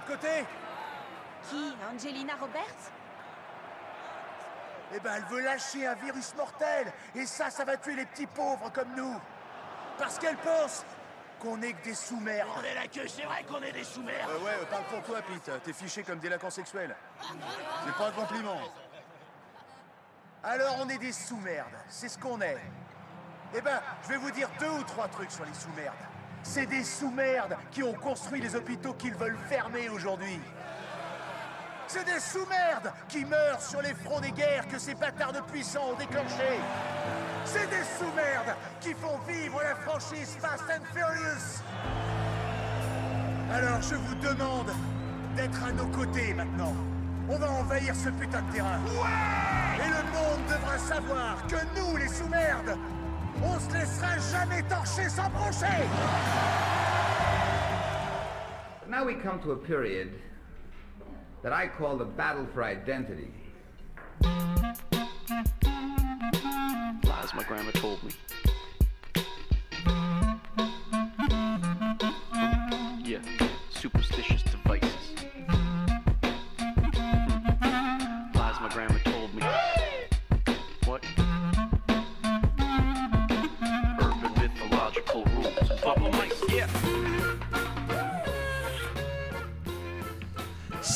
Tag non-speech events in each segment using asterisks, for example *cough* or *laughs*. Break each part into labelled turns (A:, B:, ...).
A: l'autre côté
B: Qui Angelina Roberts?
A: Eh ben, elle veut lâcher un virus mortel. Et ça, ça va tuer les petits pauvres comme nous. Parce qu'elle pense qu'on n'est que des sous-merdes.
C: On est la queue, c'est vrai qu'on est des sous-merdes.
A: Euh, ouais, parle pour toi, Pete. T'es fiché comme délinquant sexuel. C'est pas un compliment. Alors, on est des sous-merdes. C'est ce qu'on est. Eh ben, je vais vous dire deux ou trois trucs sur les sous-merdes. C'est des sous-merdes qui ont construit les hôpitaux qu'ils veulent fermer aujourd'hui. C'est des sous-merdes qui meurent sur les fronts des guerres que ces bâtards de puissants ont déclenchés. C'est des sous-merdes qui font vivre la franchise Fast and Furious. Alors je vous demande d'être à nos côtés maintenant. On va envahir ce putain de terrain. Et le monde devra savoir que nous, les sous-merdes, on se laissera jamais torcher sans broncher.
D: Now we come to a period that I call the battle for identity.
E: Lies my grandma told me. Yeah, superstitious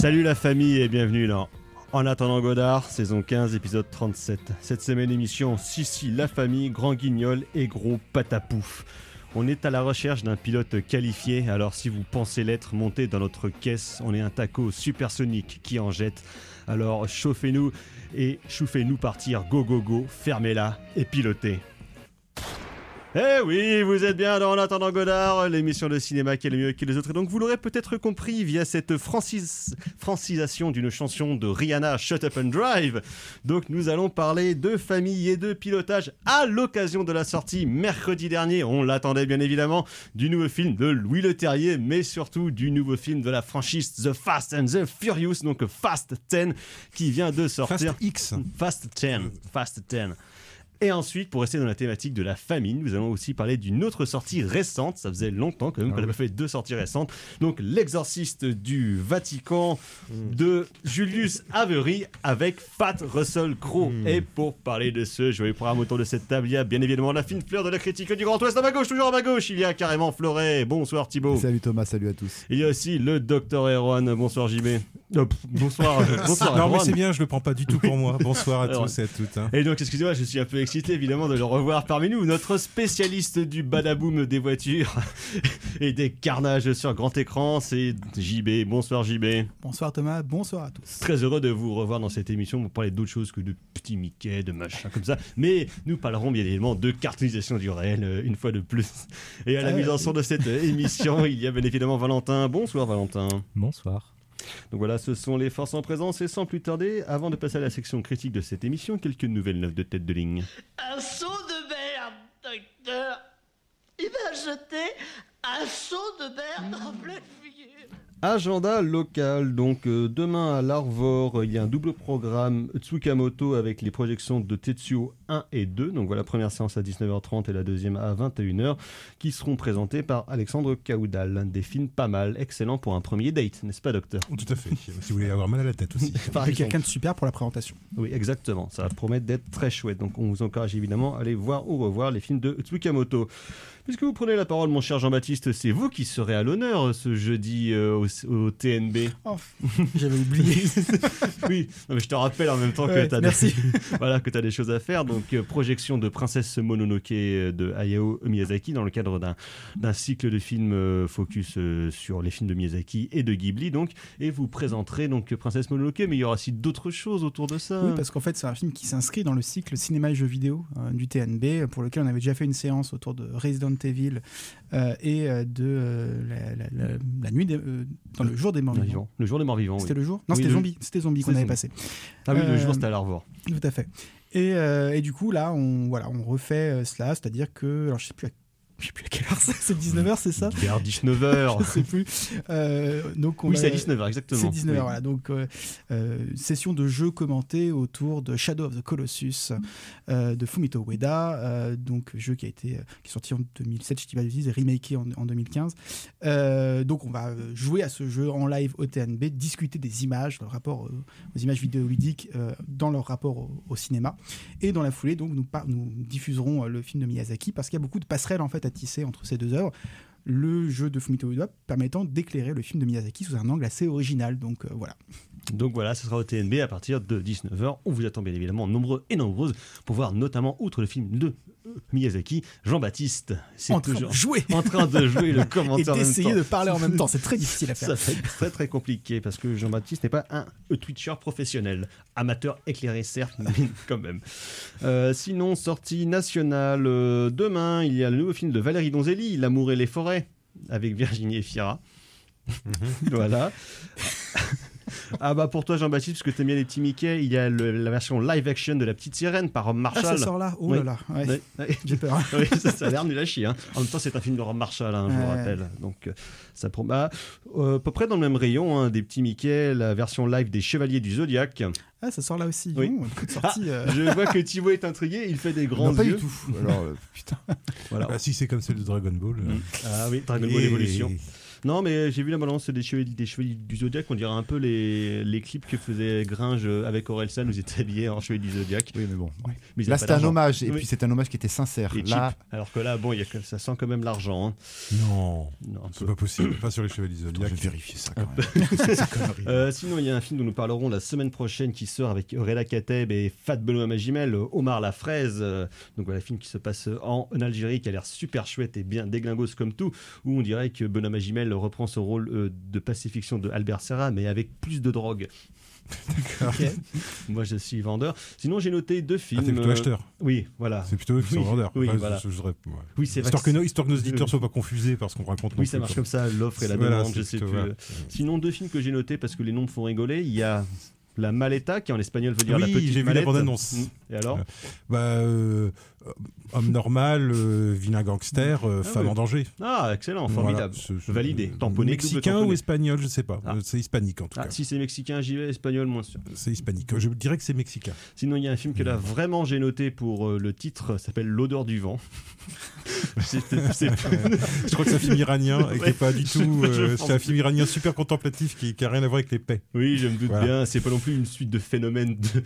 F: Salut la famille et bienvenue dans En attendant Godard, saison 15, épisode 37. Cette semaine émission Sissi, la famille, grand guignol et gros patapouf. On est à la recherche d'un pilote qualifié, alors si vous pensez l'être, montez dans notre caisse, on est un taco supersonique qui en jette. Alors chauffez-nous et chauffez-nous partir, go go go, fermez-la et pilotez. Eh oui, vous êtes bien dans En attendant Godard, l'émission de cinéma qui est le mieux que les autres. Et donc vous l'aurez peut-être compris via cette francis- francisation d'une chanson de Rihanna, Shut Up and Drive. Donc nous allons parler de famille et de pilotage à l'occasion de la sortie mercredi dernier, on l'attendait bien évidemment, du nouveau film de Louis Leterrier, mais surtout du nouveau film de la franchise The Fast and the Furious, donc Fast 10, qui vient de sortir.
G: Fast X.
F: Fast 10. Fast 10. Et ensuite, pour rester dans la thématique de la famine, nous allons aussi parler d'une autre sortie récente. Ça faisait longtemps quand même
G: Ah
F: qu'on
G: oui.
F: avait fait deux sorties récentes. Donc, L'exorciste du Vatican de Julius Avery avec Pat Russell Crowe.
G: Hmm.
F: Et pour parler de ce joyeux programme autour de cette table, il y a bien évidemment la fine fleur de la critique du Grand Ouest à ma gauche, toujours à ma gauche. Il y a carrément Floret. Bonsoir Thibaut.
G: Salut Thomas, salut à tous.
F: Il y a aussi le docteur Erwan. Bonsoir JB. Oh, pff, bonsoir. bonsoir
G: non mais c'est bien, je le prends pas du tout pour moi. Bonsoir à
F: Alors,
G: tous et à toutes. hein.
F: Et donc, excusez-moi, je suis un peu excité évidemment de le revoir parmi nous, notre spécialiste du badaboom des voitures *laughs* et des carnages sur grand écran, c'est JB. Bonsoir JB.
H: Bonsoir Thomas, bonsoir à tous.
F: Très heureux de vous revoir dans cette émission pour parler d'autre chose que de petits Mickey, de machin comme ça. Mais nous parlerons bien évidemment de cartoonisation du réel euh, une fois de plus. Et à la
H: Ah,
F: mise en son de cette euh, *laughs* émission, il y a bien évidemment Valentin. Bonsoir Valentin.
G: Bonsoir.
F: Donc voilà, ce sont les forces en présence et sans plus tarder, avant de passer à la section critique de cette émission, quelques nouvelles neuves de tête de ligne.
C: Un seau de merde, docteur. Il m'a jeté un seau de merde en pleine.
F: Agenda local, donc euh, demain à l'Arvor, euh, il y a un double programme Tsukamoto avec les projections de Tetsuo 1 et 2. Donc voilà, première séance à 19h30 et la deuxième à 21h, qui seront présentées par Alexandre Kaoudal. Des films pas mal, excellents pour un premier date, n'est-ce pas, docteur?
G: Tout à fait. si vous voulez avoir mal à la tête aussi. *laughs*
F: Par
H: Et
F: exemple.
H: quelqu'un de super pour la présentation.
F: Oui, exactement. Ça va promettre d'être très chouette. Donc, on vous encourage évidemment à aller voir ou revoir les films de Tsukamoto. Puisque vous prenez la parole, mon cher Jean-Baptiste, c'est vous qui serez à l'honneur euh, ce jeudi euh, au, au TNB.
H: Oh, j'avais oublié. *laughs*
F: oui, non, mais je te rappelle en même temps que tu as,
H: merci. *laughs*
F: voilà, que as des choses à faire. Donc, euh, projection de Princesse Mononoke de Hayao Miyazaki dans le cadre d'un cycle de films euh, focus sur les films de Miyazaki et de Ghibli. Donc, et vous présenterez donc Princesse Mononoke, mais il y aura aussi d'autres choses autour de ça.
H: Oui, parce qu'en fait, c'est un film qui s'inscrit dans le cycle cinéma et jeux vidéo du TNB, pour lequel on avait déjà fait une séance autour de Resident Evil euh, et euh, de euh, la, la- la- la nuit des, euh, dans le jour des morts vivants.
F: vivant. Le jour des morts vivants. oui.
H: C'était le jour Non,
F: Oui,
H: c'était
F: le-
H: zombie. C'était zombie qu'on avait
F: zombie.
H: passé.
F: Ah oui, le jour c'était à l'Arvor.
H: Tout à fait. Et, et du coup, là, on, voilà, on refait cela, c'est-à-dire que. Alors, je sais plus à, je sais plus à quelle heure c'est 19h, c'est ça
F: Vers 19h.
H: Je sais plus. Euh, donc on
F: Oui, c'est à 19h, exactement.
H: C'est 19h,
F: Oui.
H: voilà. Donc, euh, euh, session de jeu commentée autour de Shadow of the Colossus euh, de Fumito Ueda, donc jeu qui a été qui est sorti en 2007, je dis pas et remaké en, en 2015. Euh, donc, on va jouer à ce jeu en live au TNB, discuter des images, le rapport aux images vidéoludiques dans leur rapport au, au cinéma. Et dans la foulée, donc, nous, par- nous diffuserons le film de Miyazaki parce qu'il y a beaucoup de passerelles en fait à entre ces deux œuvres le jeu de Fumito Ueda permettant d'éclairer le film de Miyazaki sous un angle assez original. Donc euh, voilà.
F: Donc voilà, ce sera au TNB à partir de 19h. On vous attend bien évidemment nombreux et nombreuses pour voir notamment, outre le film de euh, Miyazaki, Jean-Baptiste. C'est
H: En train de jouer.
F: en train de jouer le *laughs*
H: Et
F: commentaire en même
H: d'essayer de parler en même temps, c'est très *laughs* difficile à faire.
F: Ça être très très compliqué parce que Jean-Baptiste n'est pas un Twitcher professionnel. Amateur éclairé certes, mais *laughs* quand même. Euh, sinon, sortie nationale, euh, demain, il y a le nouveau film de Valérie Donzelli, L'amour et les forêts, avec Virginie Efira. *laughs* voilà. *laughs* Ah bah pour toi Jean-Baptiste, parce que t'aimes bien les petits Mickey, il y a le- la version live action de La Petite Sirène par Rob
H: Ah,
F: Marshall.
H: ça sort là Oh là là, ouais.
F: Ouais, *laughs* ouais.
H: j'ai peur. *laughs*
F: oui, ça, ça a l'air nul à chier. hein. En même temps, c'est un film de Rob Marshall, hein, je vous rappelle. Donc, euh, ça prom- bah, euh, à peu près dans le même rayon, hein, des petits Mickey, la version live des Chevaliers du Zodiac.
H: Ah, ça sort là aussi.
F: Oui.
H: Oh, beaucoup de sorties, euh.
F: Je vois que Thibaut est intrigué, il fait des grands
G: Non, pas
F: yeux.
G: du tout. Alors, euh, *laughs* putain.
F: Voilà.
G: Ah, si c'est comme celle de Dragon Ball. euh.
F: Ah oui, Dragon Ball
G: Et-
F: Evolution. Non, mais j'ai vu la balance des chevaliers, des chevaliers du Zodiac, on dirait un peu les, les clips que faisait Gringe avec Orelsan, où ils étaient habillés en chevalier du Zodiac.
I: Oui, mais bon.
F: Mais
I: Là,
F: pas
I: un hommage, et
F: Oui.
I: puis c'est un hommage qui était sincère.
F: Et
I: Là,
F: cheap. Alors que là, bon, y a ça sent quand même l'argent. hein.
G: Non,
F: Non,
G: c'est pas possible. Pas sur les Chevaliers
I: Attends,
G: Zodiac.
I: je vais vérifier ça quand même. *laughs* C'est.
F: Euh, sinon, il y a un film dont nous parlerons la semaine prochaine qui sort avec Reda Kateb et Fat Benoît Magimel, Omar la fraise. euh, donc voilà, un film qui se passe en Algérie, qui a l'air super chouette et bien déglingos comme tout, où on dirait que Benoît Magimel reprend son rôle euh, de pacifiction de Albert Serra, mais avec plus de drogue.
H: Ok.
F: Moi, je suis vendeur. Sinon, j'ai noté deux
G: Ah,
F: films.
G: t'es plutôt
F: euh,
G: acheteur.
F: Oui, voilà.
G: C'est plutôt eux qui
F: Oui,
G: sont vendeurs.
F: oui, voilà.
G: je- je voudrais- ouais.
F: Oui, c'est.
G: Histoire
F: que
G: nos, histoire que nos auditeurs
F: oui.
G: soient pas confusés par ce qu'on raconte.
F: Oui, ça marche comme ça, l'offre et la
G: Voilà,
F: demande, je
G: c'est
F: sais
G: plutôt-
F: plus.
G: voilà.
F: Sinon, deux films que j'ai notés parce que les noms me font rigoler. Il y a La Maleta, qui en espagnol veut dire la
G: Oui,
F: petite
G: j'ai vu la bande-annonce.
F: Et alors?
G: Bah, euh, homme normal, euh, vilain gangster, euh,
F: Ah
G: femme en danger.
F: Ah, excellent,
G: Voilà,
F: formidable.
G: ce- ce-
F: Validé, tamponné,
G: Mexicain ou espagnol, je sais pas.
F: Ah.
G: Euh, C'est hispanique en tout
F: Ah,
G: cas.
F: si c'est mexicain, j'y vais, espagnol, moins sûr.
G: C'est hispanique. Je dirais que c'est mexicain.
F: Sinon, il y a un film que là, vraiment, j'ai noté pour euh, le titre, s'appelle L'odeur du vent. *laughs*
G: Je crois que c'est un film iranien et qui
F: Ouais,
G: est pas du tout. euh, c'est un film iranien super contemplatif qui, qui a rien à voir avec les paix.
F: Oui, je me doute
G: Voilà.
F: bien. C'est pas non plus une suite de phénomènes de,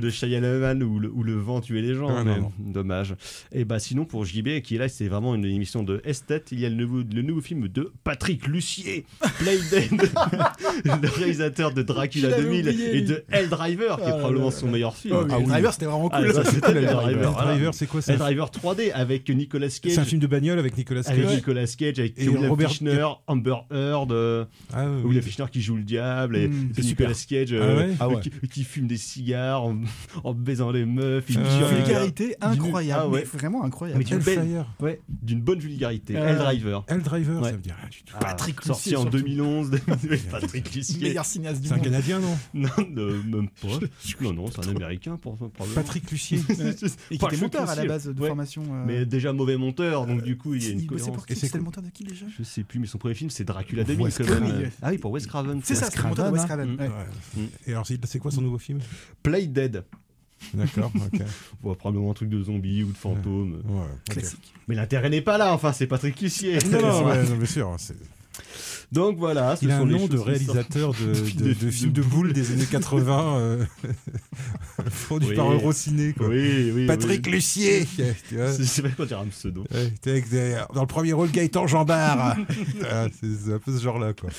F: de Shyamalan où le, où le vent tuait les gens.
G: Ah,
F: mais
G: non,
F: Dommage. Et bah sinon, pour JB, qui est là, c'est vraiment une émission de esthète, il y a le nouveau, le nouveau film de Patrick Lucier, Playdead, *laughs* le réalisateur de Dracula
H: Je l'avais
F: 2000
H: oublié,
F: et de Hell Driver, qui
H: Ah
F: est
H: là
F: probablement
H: là.
F: son meilleur film.
H: Oh,
G: Ah oui.
H: Driver, c'était vraiment
F: Ah,
H: cool.
F: ça, c'était Hell
G: Driver,
F: Driver. voilà.
G: Driver, c'est quoi ça
F: Hell Driver 3D avec Nicolas Cage.
G: C'est un film de bagnole avec Nicolas Cage.
F: avec Nicolas Cage, avec
G: Et
F: William
G: Robert-
F: Fichtner, Amber Heard, euh,
G: Ah, oui.
F: William Fichtner qui joue le diable, et,
H: Mm,
F: et
H: c'est
F: Nicolas Cage euh,
G: Ah ouais
I: Ah ouais.
F: qui, qui fume des cigares en, *laughs* en baisant les meufs,
G: Ah
F: les gars.
H: vulgarité incroyable.
F: Ah ouais.
H: mais vraiment incroyable.
F: Mais d'une belle- ouais, d'une bonne vulgarité.
H: Euh,
F: Hell Driver.
G: Hell Driver,
F: Ouais.
G: ça veut dire rien du tout.
H: Patrick
F: Ah, sorti en
H: surtout.
F: 2011. *laughs* Patrick Lucier.
H: meilleur cinéaste du
G: C'est un. Canadien, *laughs* non
F: Non, même pas. Non, non, c'est un Américain pour probablement.
G: Patrick Lucier.
H: Et qui
F: Pas
H: était monteur à la base de formation. euh,
F: Mais déjà mauvais monteur, donc du coup il y a une cohérence.
G: c'est
H: C'était le monteur de qui déjà
F: Je sais plus, mais son premier film c'est Dracula 2000
I: Wes
F: quand même.
H: Craven.
F: Ah oui, pour Wes Craven.
H: C'est ça, c'était le monteur de Wes
I: Craven,
F: hein.
H: Ouais.
G: Et alors, c'est c'est quoi son nouveau film?
F: Play Dead.
G: D'accord, ok. *laughs*
F: Bon, probablement un truc de zombie ou de fantôme.
G: Ouais.
H: Classique.
F: Mais l'intérêt n'est pas là, enfin, c'est Patrick Lucier.
G: Non, non, *laughs* ouais, non, bien sûr. c'est-
F: Donc voilà, ce
G: Il a
F: sont
G: un
F: les
G: nom de réalisateur de,
F: Film
G: de,
F: de-
G: de films de boules des années *laughs* 80, euh, *laughs* produit
F: Oui.
G: par Eurociné. Quoi.
F: Oui, oui.
G: Patrick. Lucier.
F: C'est c'est vrai qu'on dirait un pseudo.
G: Dans le premier rôle, Gaëtan Jambard. *laughs* Ah, c'est un peu ce genre-là, quoi.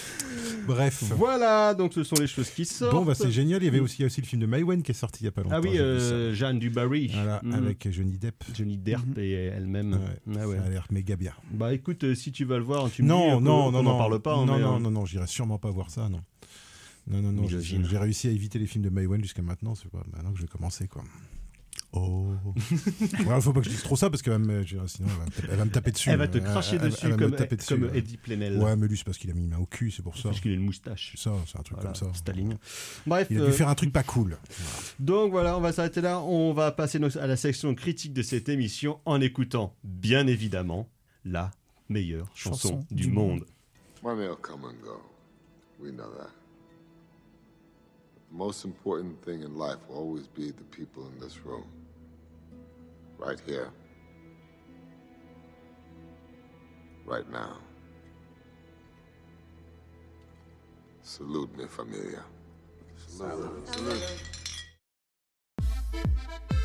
G: Bref.
F: Voilà, donc ce sont les choses qui sortent.
G: Bon, bah c'est génial. Il y avait aussi, le film de Maïwen qui est sorti il y a pas longtemps.
F: Ah oui, euh, Jeanne Dubarry.
G: Voilà,
F: Mm.
G: avec Johnny Depp.
F: Johnny Depp et elle-même.
G: Ouais,
F: Ah ouais.
G: Ça a l'air méga bien.
F: Bah écoute, euh, si tu vas le voir, tu me dis
G: Non, non, non, non.
F: N'en parle pas. hein,
G: Non,
F: mais,
G: non,
F: euh,
G: non, non, j'irai sûrement pas voir ça, non. Non, non, non. j'ai- réussi à éviter les films de Maïwen jusqu'à maintenant. C'est pas maintenant que je vais commencer, quoi. *laughs* Oh. ouais, faut pas que je dise trop ça parce que va me- je- sinon elle va, me taper, elle va me taper dessus.
F: Elle va te
G: Elle-
F: cracher
G: elle- elle
F: dessus
G: va me
F: comme,
G: taper dessus,
F: comme. Eddie Plenel.
G: Ouais, mais lui, c'est parce qu'il a mis une main au cul, c'est pour ça.
F: Parce qu'il a une moustache.
G: C'est ça, c'est un truc
F: Voilà,
G: comme ça.
F: Staline. Bref,
G: Il a
F: euh,
G: dû faire un truc pas cool.
F: donc voilà, on va s'arrêter là. On va passer nos- à la section critique de cette émission en écoutant, bien évidemment, la meilleure chanson,
H: Chanson
F: du,
H: du
F: monde.
J: Money will come and go. We know that. The most important thing in life will always be the people in this room. Right here. Right now. Salute me, familia. Salute. Salute.
K: La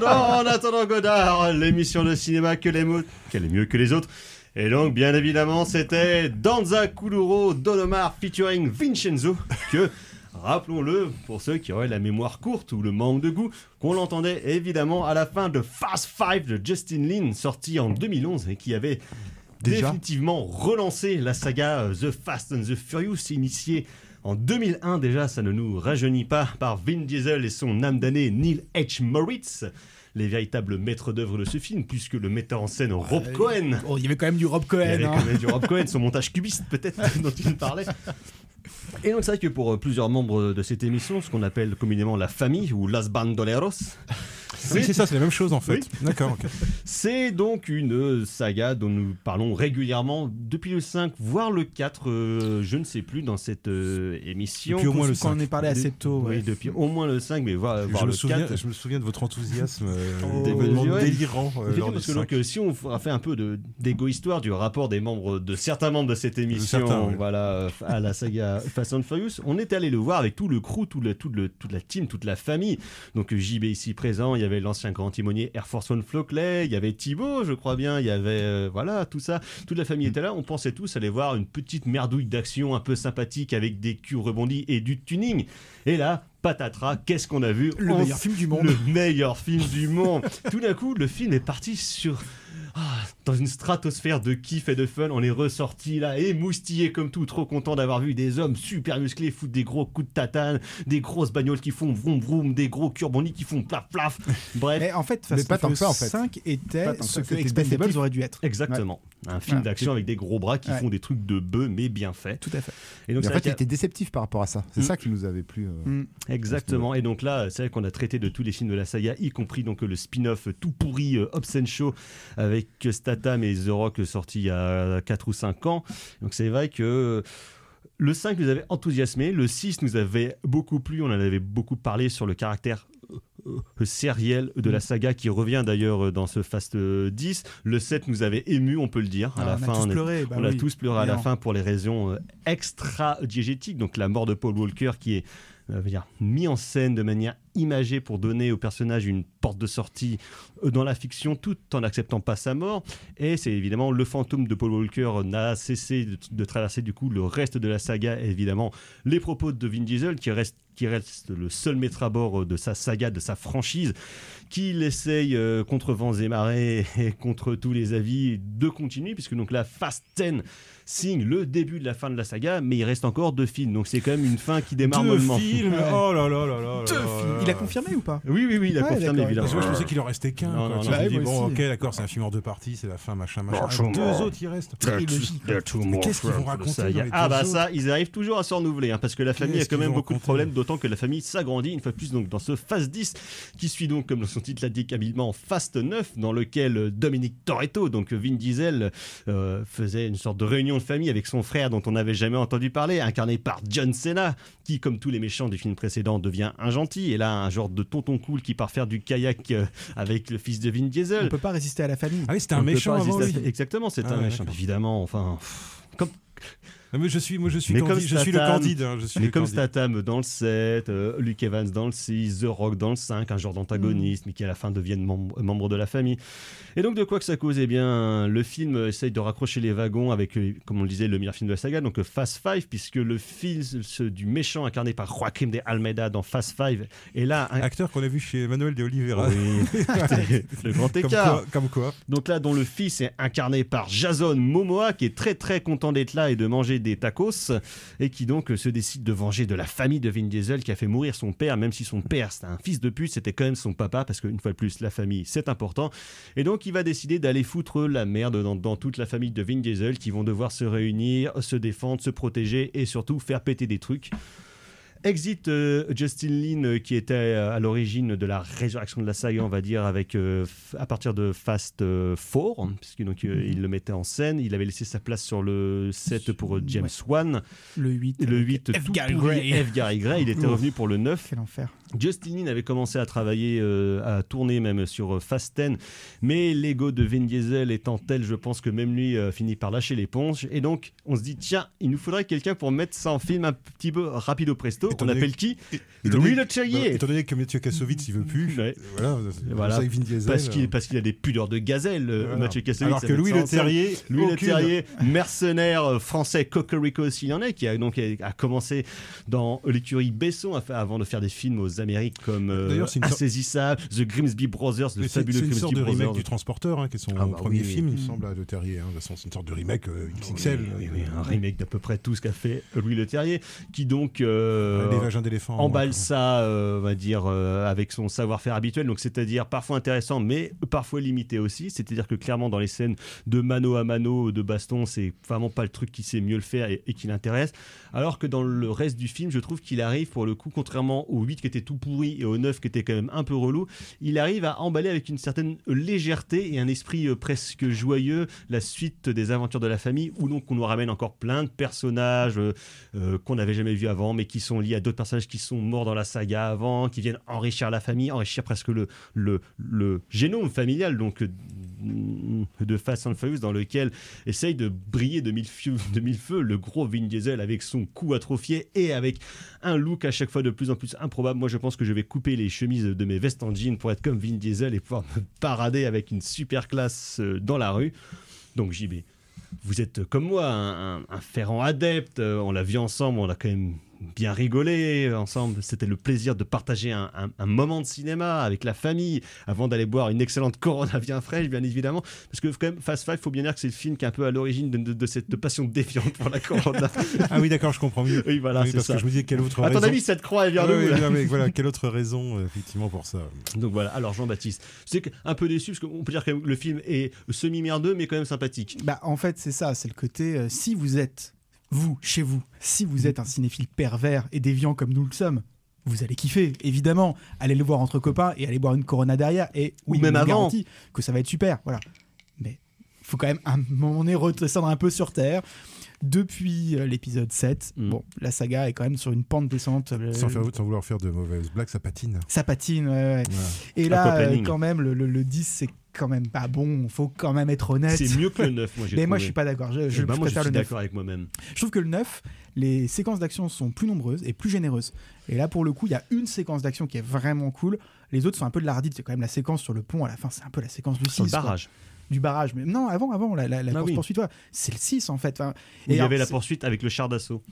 F: Dans En attendant Godard, l'émission de cinéma que les mots, qu'elle est mieux que les autres. Et donc, bien évidemment, c'était Danza Kuduro Donomar featuring Vincenzo, que, rappelons-le, pour ceux qui auraient la mémoire courte ou le manque de goût, qu'on l'entendait évidemment à la fin de Fast Five de Justin Lin, sorti en 2011 et qui avait
G: Déjà
F: définitivement relancé la saga euh, The Fast and the Furious, initiée en 2001 déjà, ça ne nous rajeunit pas, par Vin Diesel et son âme damnée Neil H. Moritz, les véritables maîtres d'œuvre de ce film, puisque le metteur en scène Rob
H: Euh,
F: Cohen,
H: Oh, il y avait quand même du Rob
F: il y
H: Cohen.
F: avait
H: hein.
F: quand même du Rob Cohen, son montage cubiste peut-être *laughs* dont tu nous parlais. Et donc c'est vrai que pour euh, plusieurs membres de cette émission, ce qu'on appelle communément la famille ou Las Bandoleros, *laughs*
G: Oui, c'est ça, c'est la même chose en fait. D'accord. *laughs*
F: C'est donc une saga dont nous parlons régulièrement depuis le 5, voire le 4, euh, je ne sais plus, dans cette euh, émission.
G: Depuis au moins le
H: Qu'on en
G: 5.
H: ait parlé assez tôt.
F: Oui,
H: ouais.
F: depuis au moins le 5, mais voir, voir
G: Je me,
F: le
G: souviens,
F: 4.
G: je me souviens de votre enthousiasme euh,
H: Oh.
G: d'événements
F: Ouais.
G: délirants euh,
F: Effectivement,
G: lors
F: parce que donc,
G: 5.
F: euh, si on a fait un peu d'égo-histoire du rapport des membres de certains membres de cette émission
G: certains, oui.
F: voilà, à la saga Fast and Furious, on est allé le voir avec tout le crew, tout le, tout le- toute la team, toute la famille. Donc euh, JB ici présent, il y avait l'ancien grand timonier Air Force One Flockley, il y avait Thibaut, je crois bien, il y avait euh, voilà tout ça, toute la famille était là. On pensait tous aller voir une petite merdouille d'action un peu sympathique avec des culs rebondis et du tuning. Et là, patatras, qu'est-ce qu'on a vu?
H: Le meilleur film du monde.
F: Le meilleur film du monde. Tout d'un coup, le film est parti sur dans une stratosphère de kiff et de fun. On est ressorti là, émoustillé comme tout, trop content d'avoir vu des hommes super musclés foutre des gros coups de tatane, des grosses bagnoles qui font vroom vroom, des gros curbondis qui font plaf plaf. Bref.
H: Mais en fait,
I: Mais
H: Fast
I: pas
H: and
I: tant que ça, en
H: Furious
I: fait.
H: 5 était
I: Pas tant que
H: ce que Expendables aurait dû être.
F: Exactement. Un film d'action avec des gros bras qui
H: Ouais.
F: font des trucs de bœufs, mais bien faits.
H: Tout à fait.
F: Et donc,
I: Et en
F: c'est vrai
I: fait, il
F: a-
I: était déceptif par rapport à ça. C'est
F: Mm.
I: ça qui nous avait plu. euh.
H: Mm.
F: Exactement. Et donc là, c'est vrai qu'on a traité de tous les films de la saga, y compris donc le spin-off tout pourri euh, Hobbs Show avec Statham et The Rock sorti il y a 4 ou 5 ans. Donc c'est vrai que le 5 nous avait enthousiasmé, le 6 nous avait beaucoup plu, on en avait beaucoup parlé sur le caractère euh, euh, sériel de la saga qui revient d'ailleurs euh, dans ce Fast euh, 10. Le 7 nous avait ému, on peut le dire. À
H: Ah,
F: la
H: on a
F: fin,
H: tous
F: on, est-
H: pleuré, bah
F: on a tous pleuré à la fin pour les raisons euh, extra-diégétiques. Donc la mort de Paul Walker qui est euh, dire, mis en scène de manière imagée pour donner au personnage une porte de sortie euh, dans la fiction tout en n'acceptant pas sa mort. Et c'est évidemment le fantôme de Paul Walker n'a cessé de, de traverser du coup le reste de la saga. Et évidemment, les propos de Vin Diesel qui reste, qui reste le seul maître à bord de sa saga, de sa franchise, qu'il essaye euh, contre vents et marées et contre tous les avis de continuer, puisque donc la Fast 10 signe le début de la fin de la saga, mais il reste encore deux films, donc c'est quand même une fin qui démarre
G: Deux
F: mollement.
G: films *laughs*
H: Ouais.
G: Oh là là là là
H: Deux
G: là
H: films. Il a confirmé ou pas
F: Oui, oui, oui, il a
H: Ouais,
F: confirmé évidemment.
G: Parce que moi, je pensais qu'il en restait qu'un.
F: Non,
G: quoi.
F: non,
G: Tu
F: non.
G: te
H: Bah,
G: dis,
H: moi
G: bon,
H: aussi.
G: ok, d'accord, c'est un film en deux parties, c'est la fin, machin, machin. Deux autres, il reste.
H: Trilogie.
F: There are two
G: Mais
F: more
G: qu'est-ce qu'ils vont raconter
F: saga.
G: dans les
F: Ah bah ça, ils arrivent toujours à se renouveler, hein, parce que la famille a quand même beaucoup de problèmes, d'autant que la famille s'agrandit une fois de plus donc dans ce Phase 10, qui suit donc, comme son titre l'indique habilement, Fast 9, dans lequel euh, Dominique Toretto, donc Vin Diesel, euh, faisait une sorte de réunion de famille avec son frère dont on n'avait jamais entendu parler, incarné par John Cena, qui, comme tous les méchants du film précédent, devient un gentil, et là, un genre de tonton cool qui part faire du kayak euh, avec le fils de Vin
H: On
F: Diesel.
H: peut pas résister à la famille.
G: Ah oui, c'était
F: On
G: un méchant avant lui.
F: Exactement, c'est
G: Ah
F: un
G: ouais,
F: méchant, évidemment, enfin... pff, Comme,
G: Ah, mais je suis, moi, je suis,
F: Mais
G: candi-
F: comme
G: je suis le
F: Statham-
G: candide. hein, je suis
F: Mais
G: le
F: comme
G: candide.
F: Statham dans le 7, euh, Luke Evans dans le 6, The Rock dans le 5, un genre d'antagoniste, mais qui à la fin deviennent mem- membres de la famille. Et donc de quoi que ça cause Eh bien, le film essaye de raccrocher les wagons avec, euh, comme on le disait, le meilleur film de la saga, donc euh, Fast Five, puisque le film ce- du méchant incarné par Joaquim de Almeida dans Fast Five est là... un-
G: Acteur qu'on a vu chez Manuel de Oliveira.
F: Oui, *laughs* *laughs* le grand
G: Comme
F: écart.
G: quoi, comme quoi.
F: Donc là, dont le fils est incarné par Jason Momoa, qui est très très content d'être là et de manger des tacos, et qui donc euh, se décide de venger de la famille de Vin Diesel qui a fait mourir son père, même si son père c'était un fils de pute, c'était quand même son papa, parce qu'une fois de plus, la famille c'est important. Et donc il va décider d'aller foutre la merde dans, dans toute la famille de Vin Diesel, qui vont devoir se réunir, se défendre, se protéger et surtout faire péter des trucs. Exit euh, Justin Lin euh, qui était euh, à l'origine de la résurrection de la saga, on va dire, avec à partir de Fast euh, 4, puisque donc euh, il le mettait en scène. Il avait laissé sa place sur le 7 pour James Wan.
H: Le 8.
F: Et le 8,
H: F.
F: tout
H: Gary Gray.
F: F. Gary Gray, il était
H: Ouf.
F: revenu pour le 9.
H: Quel enfer.
F: Justin Lin avait commencé à travailler, à tourner même sur Fast 10, mais l'ego de Vin Diesel étant tel, je pense que même lui finit par lâcher l'éponge. Et donc, on se dit, tiens, il nous faudrait quelqu'un pour mettre ça en film un petit peu rapido presto. On appelle qui Louis Le Terrier.
G: Étant donné que Mathieu Kassovitz, il veut plus. Voilà,
F: parce qu'il
G: euh,
F: parce qu'il a des pudeurs de gazelle, euh. Mathieu Kassovitz.
G: Alors que Louis Le. Terrier,
F: Louis Le. Terrier, mercenaire euh, français cocorico s'il en est, qui a donc a, commencé dans l'écurie Besson avant de faire des films aux Amériques comme Insaisissable, The Grimsby Brothers, le
G: mais c'est
F: fabuleux
G: c'est une sorte
F: Grimsby
G: de remake
F: Brothers.
G: du Transporteur, qui est son
F: bah
G: premier film, il me semble, à Le Terrier. c'est une sorte de remake XXL.
F: Un remake d'à peu près tout ce qu'a fait Louis Le Terrier, qui donc euh,
G: Des vagins d'éléphant.
F: emballe
G: ouais.
F: ça, euh, on va dire, euh, avec son savoir-faire habituel, donc c'est-à-dire parfois intéressant, mais parfois limité aussi. C'est-à-dire que clairement dans les scènes de mano à mano, de baston, c'est vraiment pas le truc qui sait mieux le faire et, et qui l'intéresse. Alors que dans le reste du film, je trouve qu'il arrive pour le coup, contrairement au 8 qui était tout pourri et au 9 qui était quand même un peu relou, il arrive à emballer avec une certaine légèreté et un esprit euh, presque joyeux la suite des aventures de la famille, où donc on nous ramène encore plein de personnages euh, euh, qu'on n'avait jamais vus avant, mais qui sont liés à d'autres personnages qui sont morts dans la saga avant, qui viennent enrichir la famille, enrichir presque le, le, le génome familial donc euh, de Fast and Furious dans lequel essaye de briller de mille, feux, de mille feux le gros Vin Diesel avec son cou atrophié et avec un look à chaque fois de plus en plus improbable. Moi, je pense que je vais couper les chemises de mes vestes en jean pour être comme Vin Diesel et pouvoir me parader avec une super classe euh, dans la rue. Donc, JB, vous êtes comme moi un, un- adepte. euh, On l'a vu ensemble, on a quand même bien rigolé ensemble. C'était le plaisir de partager un, un- un moment de cinéma avec la famille avant d'aller boire une excellente Corona bien fraîche, bien évidemment. Parce que quand même, Fast Five, faut bien dire que c'est le film qui est un peu à l'origine de, de- de cette passion défiante pour la Corona. *laughs*
G: Ah oui, d'accord, je comprends mieux.
F: Oui, voilà,
G: Oui,
F: c'est
G: parce
F: ça.
G: que je me disais quelle autre
F: À ton
G: raison.
F: avis, cette croix, elle vient
G: Ouais,
F: d'où
G: ouais,
F: là
G: non, mais voilà, quelle autre raison, euh, effectivement, pour ça
F: Donc voilà, alors Jean-Baptiste, c'est un peu déçu parce qu'on peut dire que le film est semi-merdeux mais quand même sympathique.
H: Bah, en fait, c'est ça, c'est le côté euh, si vous êtes, vous, chez vous, si vous êtes un cinéphile pervers et déviant comme nous le sommes, vous allez kiffer, évidemment. Allez le voir entre copains et allez boire une Corona derrière. Et oui,
F: Ou même
H: on vous
F: avant.
H: garantit que ça va être super. Voilà. Mais faut quand même à un moment donné redescendre un peu sur Terre. Depuis euh, l'épisode 7,
F: Mm.
H: bon, la saga est quand même sur une pente descente. euh,
G: sans, faire, sans vouloir faire de mauvaises blagues, ça patine.
H: ça patine, ouais. Et là, euh, quand même, le, le- le 10, c'est quand même pas bon. Faut quand même être honnête.
F: C'est mieux que le 9, moi j'ai
H: Mais moi, je suis pas d'accord. Je, je
F: moi je suis
H: le 9.
F: d'accord avec moi-même.
H: Je trouve que le 9, les séquences d'action sont plus nombreuses et plus généreuses. Et là, pour le coup, il y a une séquence d'action qui est vraiment cool. Les autres sont un peu de l'ardite. C'est quand même la séquence sur le pont à la fin. C'est un peu la séquence du 6.
F: Sur le
H: quoi.
F: Barrage.
H: Du barrage. Mais non, avant, avant, la, la, la
F: Ah
H: course
F: oui.
H: poursuite, c'est le 6 en fait. Enfin,
F: Où il y
H: alors,
F: avait la poursuite avec le char d'assaut.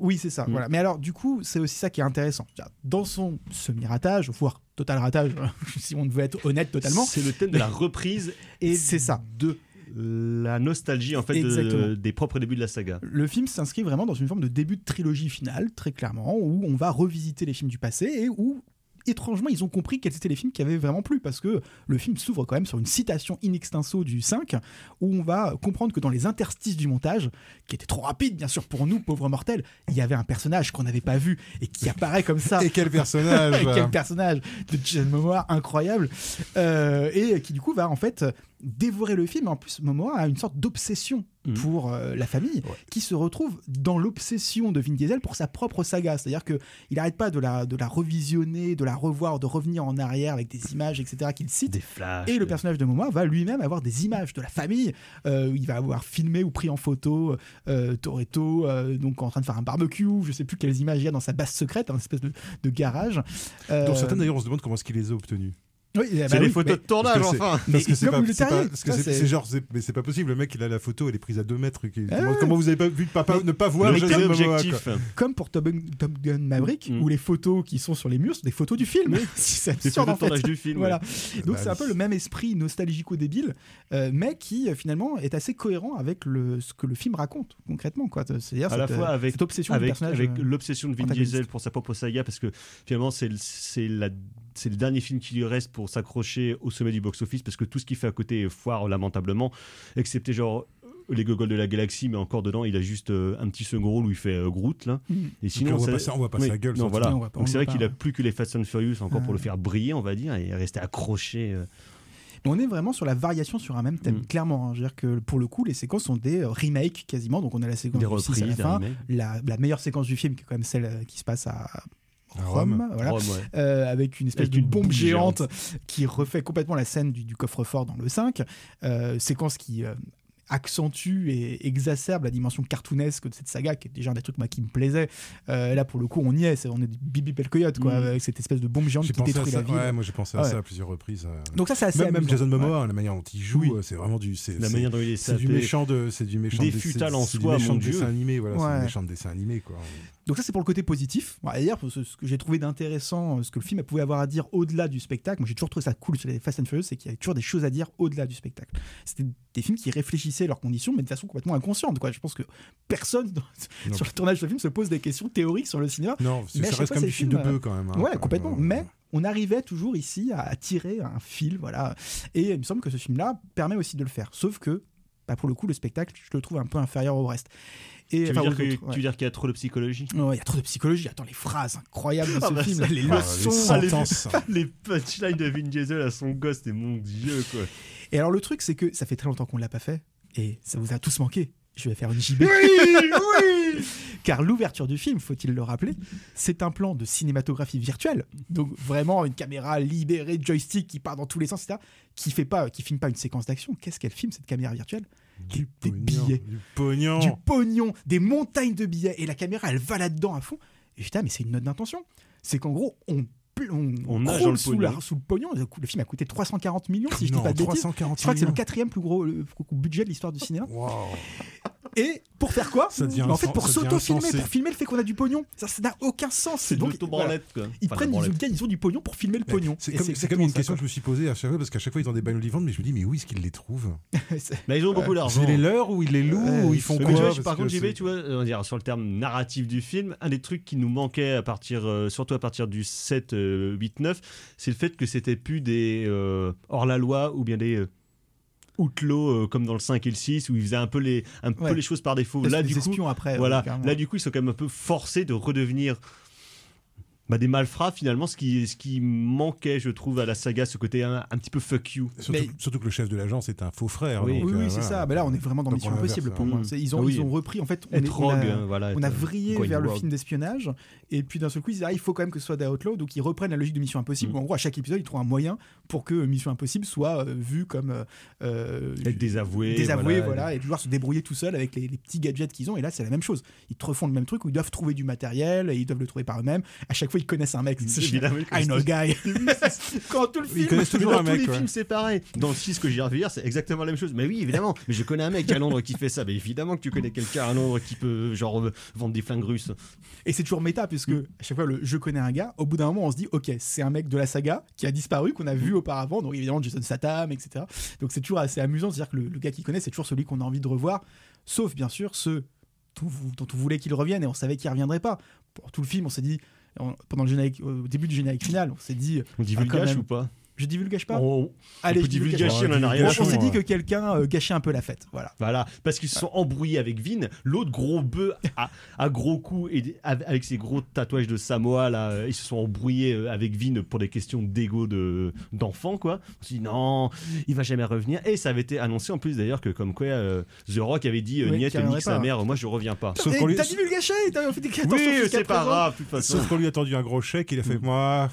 H: Oui, c'est ça.
F: Mm.
H: Voilà. Mais alors, du coup, c'est aussi ça qui est intéressant. Dans son semi-ratage, voire total ratage, *laughs* si on veut être honnête totalement,
F: C'est le thème de la *laughs* reprise et
H: c'est ça.
F: de la nostalgie en fait de- des propres débuts de la saga.
H: Le film s'inscrit vraiment dans une forme de début de trilogie finale, très clairement, où on va revisiter les films du passé et où, étrangement, ils ont compris quels étaient les films qui avaient vraiment plu, parce que le film s'ouvre quand même sur une citation in extenso du 5, où on va comprendre que dans les interstices du montage, qui était trop rapide, bien sûr, pour nous, pauvres mortels, il y avait un personnage qu'on n'avait pas vu et qui apparaît comme ça. *laughs*
G: Et quel personnage *laughs*
H: Et quel personnage de Jason Momoa incroyable Euh, et qui du coup va en fait dévorer le film en plus Momoa a une sorte d'obsession
F: Mhm.
H: pour euh, la famille qui se retrouve dans l'obsession de Vin Diesel pour sa propre saga c'est à dire que il arrête pas de la, de la revisionner de la revoir de revenir en arrière avec des images etc qu'il cite
F: Des flashs.
H: et le
F: des-
H: personnage de Momoa va lui-même avoir des images de la famille. Euh, il va avoir filmé ou pris en photo euh, Toretto, euh, donc en train de faire un barbecue. Je sais plus quelles images il y a dans sa base secrète, un espèce de, de garage. Euh,
G: Dont certaines d'ailleurs, on se demande comment est-ce qu'il les a obtenues.
H: Oui, eh ben
F: C'est
H: oui,
F: des photos de tournage
G: Parce
F: enfin.
H: Mais
G: Parce que c'est pas, genre, c'est- mais c'est pas possible. Le mec, il a la photo, elle est prise à 2 mètres. qui-
H: Ah
G: comment, vous avez pas vu papa, ne pas voir
F: Le
G: Jason Momoa, quoi?
F: objectif.
H: Comme pour Top Gun, Top Gun Maverick,
F: Mm.
H: où les photos qui sont sur les murs sont des photos du film. *laughs* c'est absurde en fait.
F: tournage du film.
H: Voilà.
F: ouais.
H: Donc
G: Bah
H: c'est un
G: oui.
H: peu le même esprit nostalgico-débile, euh, mais qui euh, finalement est assez cohérent avec le, ce que le film raconte concrètement. quoi. C'est-à-dire
F: À la
H: cette,
F: fois
H: euh,
F: avec,
H: cette obsession
F: l'obsession de Vin. Diesel pour sa propre saga, parce que finalement, c'est le, c'est la- c'est le dernier film qui lui reste pour s'accrocher au sommet du box-office, parce que tout ce qu'il fait à côté foire lamentablement, excepté genre les gogoles de la galaxie, mais encore dedans, il a juste euh, un petit second rôle où il fait euh, Groot, là.
H: Mm.
F: Et sinon,
G: on
F: ça-
G: pas ça- on voit pas
F: oui,
G: sa gueule,
F: Non, voilà.
H: pas-
F: Donc c'est vrai qu'il a plus que les Fast and Furious encore pour
H: Ah.
F: le faire briller, on va dire, et rester accroché. euh.
H: On est vraiment sur la variation sur un même thème,
F: Mm.
H: clairement. hein. Je veux dire que pour le coup, les séquences sont des euh, remakes quasiment. Donc on a la séquence
F: Des
H: du 6 à la
F: reprises, des
H: fin, la, la meilleure séquence du film qui est quand même celle euh, qui se passe À Rome,
G: Rome.
H: voilà.
F: Rome, ouais.
H: Euh, avec une espèce
F: Avec
H: de
F: une
H: bombe géante, qui refait complètement la scène du, du coffre-fort dans le 5. Euh, séquence qui euh, accentue et exacerbe la dimension cartoonesque de cette saga, qui est déjà un des trucs moi, qui me plaisait. Euh, là, pour le coup, on y est, c'est- on est Bibi Pelcoyote, quoi,
F: Mm.
H: avec cette espèce de bombe géante qui
G: pensé à
H: détruit
G: ça.
H: la ville.
G: Ouais, moi j'ai pensé à
H: Ouais.
G: ça à plusieurs reprises. euh.
H: Donc ça, c'est assez
G: Même, même. Jason
H: Ouais.
G: Momoa, la manière dont il joue,
H: Oui.
G: euh, c'est vraiment du. c'est-
F: La manière dont il est
G: C'est du méchant de, c'est du méchant
F: Des
G: de-
F: futales
G: c'est-
F: en
G: c'est du
F: soi,
G: méchant
F: mon
G: de dessin animé, voilà, c'est un méchant de dessin animé, quoi.
H: Donc ça c'est pour le côté positif. D'ailleurs, ce, ce que j'ai trouvé d'intéressant, ce que le film pouvait avoir à dire au-delà du spectacle, moi j'ai toujours trouvé ça cool sur les Fast and Furious, c'est qu'il y avait toujours des choses à dire au-delà du spectacle. C'était des films qui réfléchissaient leurs conditions, mais de façon complètement inconsciente. Quoi. Je pense que personne
G: Non.
H: sur le tournage de ce film se pose des questions théoriques sur le cinéma.
G: Non,
H: Mais
G: ça reste comme film
H: films,
G: de
H: euh,
G: bœuf quand même. hein,
H: ouais, complètement.
G: Euh,
H: Mais on arrivait toujours ici à, à tirer un fil, voilà. Et il me semble que ce film-là permet aussi de le faire. Sauf que, bah, pour le coup, le spectacle, je le trouve un peu inférieur au reste. Et,
F: Tu veux dire que-
H: ouais.
F: tu veux dire qu'il y a trop de psychologie?
H: Ouais, Il y a trop de psychologie. Attends, les phrases incroyables de ce
F: Ah bah
H: film,
F: ça-
H: les
G: Ah,
H: leçons.
G: les
F: Ah. *laughs* Les punchlines de Vin Diesel à son gosse, et mon dieu, quoi.
H: Et alors, le truc, c'est que ça fait très longtemps qu'on ne l'a pas fait. Et ça vous a tous manqué. Je vais faire une JB. *laughs* Car l'ouverture du film, faut-il le rappeler, c'est un plan de cinématographie virtuelle. Donc vraiment une caméra libérée, joystick qui part dans tous les sens, etc. Qui fait pas, qui filme pas une séquence d'action. Qu'est-ce qu'elle filme cette caméra virtuelle? Du- Des billets,
G: Du pognon.
H: du pognon, des montagnes de billets. Et la caméra, elle va là-dedans à fond. Et dis, ah, mais c'est une note d'intention. C'est qu'en gros, on on,
F: On nage
H: croule
F: dans le
H: sous,
F: pognon.
H: la- sous le pognon. Le, film a coûté 340 millions, si je dis
G: Non,
H: pas de bêtises.
G: 340
H: Je crois que c'est le quatrième plus gros le budget de l'histoire du cinéma. Et pour faire quoi
G: Ça devient
H: En fait, pour s'auto-filmer, pour filmer le fait qu'on a du pognon. Ça ça n'a aucun sens.
F: C'est
H: Donc,
F: l'autobranlette, quoi.
H: Ils
F: Enfin,
H: prennent,
F: la
H: ils,
F: branlette.
H: gagnent, ils ont du pognon pour filmer le pognon.
G: C'est comme, comme une
H: ça,
G: question que je me suis posée à chaque fois, parce qu'à chaque fois ils ont des bagnoles vivantes, mais je me dis, mais où est-ce qu'ils les trouvent *laughs*
F: ils ont beaucoup d'argent.
G: C'est les leurs ou ils les louent
H: Ouais,
G: ou ils font quoi
F: tu vois,
G: Parce
F: par contre, JB, tu vois, on va dire, sur le terme narratif du film, un des trucs qui nous manquait à partir, euh, surtout à partir du 7, euh, 8, 9, c'est le fait que c'était plus des euh, hors-la-loi ou bien des outlaws euh, comme dans le 5 et le 6 où ils faisaient un peu les, un peu les choses par défaut. Là, du coup,
H: après.
F: voilà,
H: euh, carrément.
F: là, du coup, ils sont quand même un peu forcés de redevenir bah, des malfrats finalement, ce qui, ce qui manquait, je trouve, à la saga, ce côté un, un petit peu fuck you.
G: Surtout,
H: Mais-
G: surtout que le chef de l'agence est un faux frère.
F: Oui.
G: donc,
H: Oui, oui,
G: euh,
H: c'est
G: voilà.
H: ça. Mais là, on est vraiment dans
G: Donc,
H: Mission Impossible
G: hein.
H: pour moi. C'est- Ils ont,
F: Ah oui.
H: ils ont repris, en fait, on,
F: Être
H: est- on a-
F: hein, voilà.
H: on a
F: être, euh,
H: vrillé vers le
F: rogue.
H: film d'espionnage, et puis d'un seul coup, ils disent, ah, il faut quand même que ce soit des Outlaws, donc ils reprennent la logique de Mission Impossible.
F: Mm.
H: En gros, à chaque épisode, ils trouvent un moyen pour que Mission Impossible soit euh, vu comme euh, euh,
F: Être désavoué.
H: désavoué, voilà,
F: voilà.
H: et pouvoir se débrouiller tout seul avec les, les petits gadgets qu'ils ont. Et là, c'est la même chose. Ils te refont le même truc où ils doivent trouver du matériel et ils doivent le trouver par eux-mêmes. À chaque fois, ils connaissent un mec.
F: Évidemment, ils
H: I know guy. *laughs* Quand tout le
G: Ils
H: film.
G: connaissent toujours
F: dans
G: un
F: tous
G: mec.
F: les
G: ouais.
F: films, c'est pareil. Dans le 6 que j'ai revu hier, c'est exactement la même chose. Mais oui, évidemment. Mais je connais un mec à Londres qui fait ça. Mais évidemment que tu connais quelqu'un à Londres qui peut, genre, euh, vendre des flingues russes.
H: Et c'est toujours méta, puisque
F: Mm.
H: à chaque fois, le je connais un gars, au bout d'un moment, on se dit, ok, c'est un mec de la saga qui a disparu, qu'on a
F: Mm.
H: vu auparavant, donc évidemment Jason Statham, etc. Donc c'est toujours assez amusant de se dire que le, le gars qu'il connaît, c'est toujours celui qu'on a envie de revoir, sauf bien sûr ceux dont on voulait qu'il revienne et on savait qu'il reviendrait pas. Pour tout le film, on s'est dit, on- pendant le générique, au début du générique final, on s'est dit,
F: On dit
H: Ah, quand
F: vulgage
H: même.
F: ou pas?
H: Je divulgage pas
F: on,
H: Allez,
F: on
H: je divulgage
F: divulgacher,
G: pas.
F: on en a rien
H: On,
F: à
G: Divulgation,
H: on s'est dit que quelqu'un euh, gâchait un peu la fête, voilà.
F: Voilà, parce qu'ils se sont embrouillés avec Vin. L'autre gros bœuf à, à gros coups et avec ses gros tatouages de Samoa là, euh, ils se sont embrouillés euh, avec Vin pour des questions d'ego de d'enfant quoi. On s'est dit non, il va jamais revenir. Et ça avait été annoncé en plus d'ailleurs que comme quoi euh, The Rock avait dit euh,
H: Oui,
F: Niet,
H: qu'il reviendrait
F: nique sa mère, moi je reviens pas.
G: Sauf qu'on lui-
H: T'as divulgaché T'as fait des
F: Oui, c'est pas grave, de toute façon.
G: Sauf qu'on lui a tendu un gros chèque, il a
F: Mm.
G: fait moi.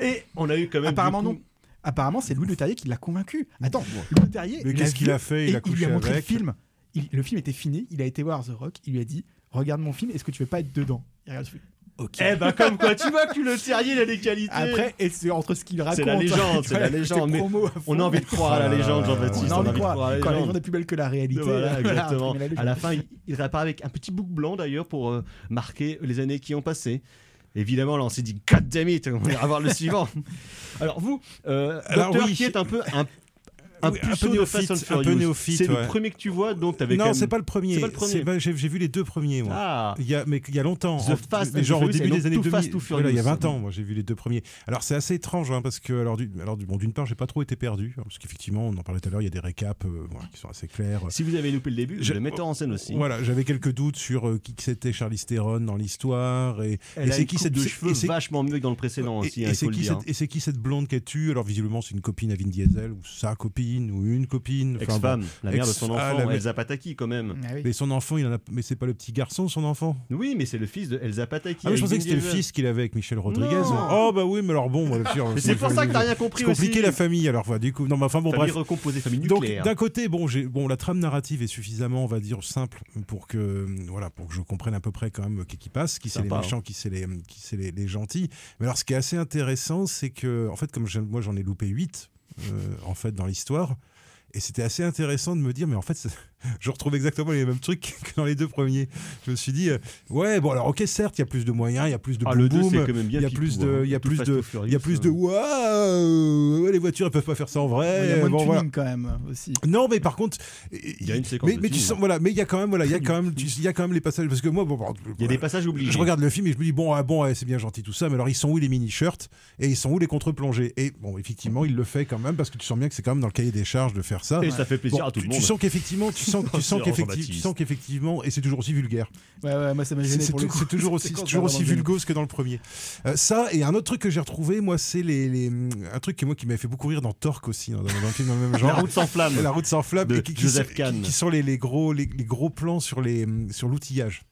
F: Et on a eu quand même.
H: Apparemment
F: coup-
H: non. Apparemment, c'est Louis Le Terrier qui l'a convaincu. Attends, Louis Le Terrier.
G: Mais
H: il
G: qu'est-ce qu'il a fait? Il a
H: lui a montré
G: avec?
H: le film. Il- le film était fini. Il a été voir The Rock. Il lui a dit Regarde mon film. Est-ce que tu veux pas être dedans? Il regarde, il fait, Ok.
F: Eh ben comme quoi, tu vois que le terrier il a des qualités.
H: Après, et c'est entre ce qu'il raconte.
F: C'est la légende, c'est la légende, mais on a envie de croire à la
G: Oh
F: légende, Jean-Baptiste.
H: On a envie de croire.
F: à la
H: Quand la
F: légende.
H: est plus belle que la réalité.
F: Voilà, exactement. à la fin, il, il répare avec un petit bouc blanc d'ailleurs pour euh, marquer les années qui ont passé. Évidemment, là, on s'est dit, God damn it, on va voir le suivant. *laughs* Alors, vous, euh,
G: Alors,
F: Docteur
G: oui.
F: qui est un peu un, un
G: Oui, un
F: puceau
G: peu néophyte, un peu
F: Furious.
G: néophyte,
F: C'est
G: ouais.
F: le premier que tu vois, donc t'avais
G: Non, c'est pas le premier.
F: C'est pas le premier.
G: C'est- bah, J'ai vu les deux premiers, moi.
F: Ah,
G: Il y a, mais il y a longtemps.
F: The Fast
G: mais genre au début des années
F: Too
G: 2000.
F: Fast, Too
G: voilà, il y a
F: Furious.
G: 20 ans, moi j'ai vu les deux premiers. Alors c'est assez étrange hein, parce que alors du, alors bon d'une part j'ai pas trop été perdu hein, parce qu'effectivement on en parlait tout à l'heure il y a des récaps euh, voilà, qui sont assez clairs.
F: si vous avez loupé le début,
G: Je-
F: le metteur en scène aussi.
G: Voilà, j'avais quelques doutes sur euh, qui c'était Charlize Theron dans l'histoire et, c'est qui cette
F: de cheveux vachement mieux que dans le précédent aussi,
G: et
F: hein,
G: et c'est qui cette blonde qu'elle tue Alors visiblement c'est une copine à Vin Diesel ou sa copine ou une copine. Enfin,
F: Ex-femme,
G: bon.
F: la mère de son enfant,
G: ah, la mère-
F: Elsa Pataki quand même.
H: Ah oui.
G: Mais son enfant, il en a... mais c'est pas le petit garçon, son enfant?
F: Oui, mais c'est le fils de Elsa Pataki.
G: Ah, mais je pensais que c'était le fils qu'il avait avec Michel Rodriguez.
F: Non.
G: Oh bah oui, mais alors bon,
F: c'est pour ça que t'as rien compris
G: C'est compliqué
F: aussi.
G: la famille, alors voilà, du coup. Non, mais enfin bon,
F: Famille
G: bref.
F: recomposée, famille
G: Donc
F: nucléaire.
G: d'un côté, bon, j'ai bon la trame narrative est suffisamment, on va dire, simple pour que voilà, pour que je comprenne à peu près quand même qu'est-ce qui passe, qui c'est les méchants, qui c'est les qui c'est les, les gentils. Mais alors ce qui est assez intéressant, c'est que en fait comme moi j'en ai loupé 8 en fait dans l'histoire. Et c'était assez intéressant de me dire mais en fait je retrouve exactement les mêmes trucs que dans les deux premiers. Je me suis dit euh, ouais, bon alors OK, certes, il y a plus de moyens, il y a plus de
F: Ah,
G: boum
F: le 2
G: boum,
F: c'est quand même bien
G: il y a plus de
F: hein.
G: il y a plus de il y a plus de
F: euh.
G: waouh, ouais, les voitures elles peuvent pas faire ça en vrai.
H: Il y a moins
G: Bon,
H: de
G: voilà.
H: tuning quand même aussi.
G: Non, mais par contre,
F: Il y a une séquence
G: mais,
F: de
G: mais tu sens,
F: hein.
G: voilà, mais il y a quand même, voilà, il y a quand même, tu- il y a quand même les passages parce que moi, bon, bon,
F: Il y a des passages obligés.
G: je regarde le film et je me dis bon, ah, bon, ouais, c'est bien gentil tout ça, mais alors ils sont où les mini shirts et ils sont où les contre-plongées Et bon, effectivement, il le fait quand même parce que tu sens bien que c'est quand même dans le cahier des charges de faire ça.
F: Et ça fait plaisir à tout
G: tu,
F: le
G: tu
F: monde.
G: sens qu'effectivement, tu sens, *laughs* tu sens qu'effectivement, et c'est toujours aussi vulgaire.
H: Ouais, ouais, moi ça m'a
G: C'est
H: gêné
G: c'est
H: pour le
G: tout-
H: coup.
G: c'est toujours aussi, *laughs*
H: C'est
G: toujours vulgose que dans le premier. Euh, ça et un autre truc que j'ai retrouvé, moi, c'est les, les- un truc que moi qui m'avait fait beaucoup rire dans Torque aussi, dans, dans le film dans le même genre.
F: La route sans flamme.
G: La route sans flamme.
F: De
G: et qui, qui
F: Joseph
G: qui- qui sont les, les gros, les, les gros plans sur les sur l'outillage.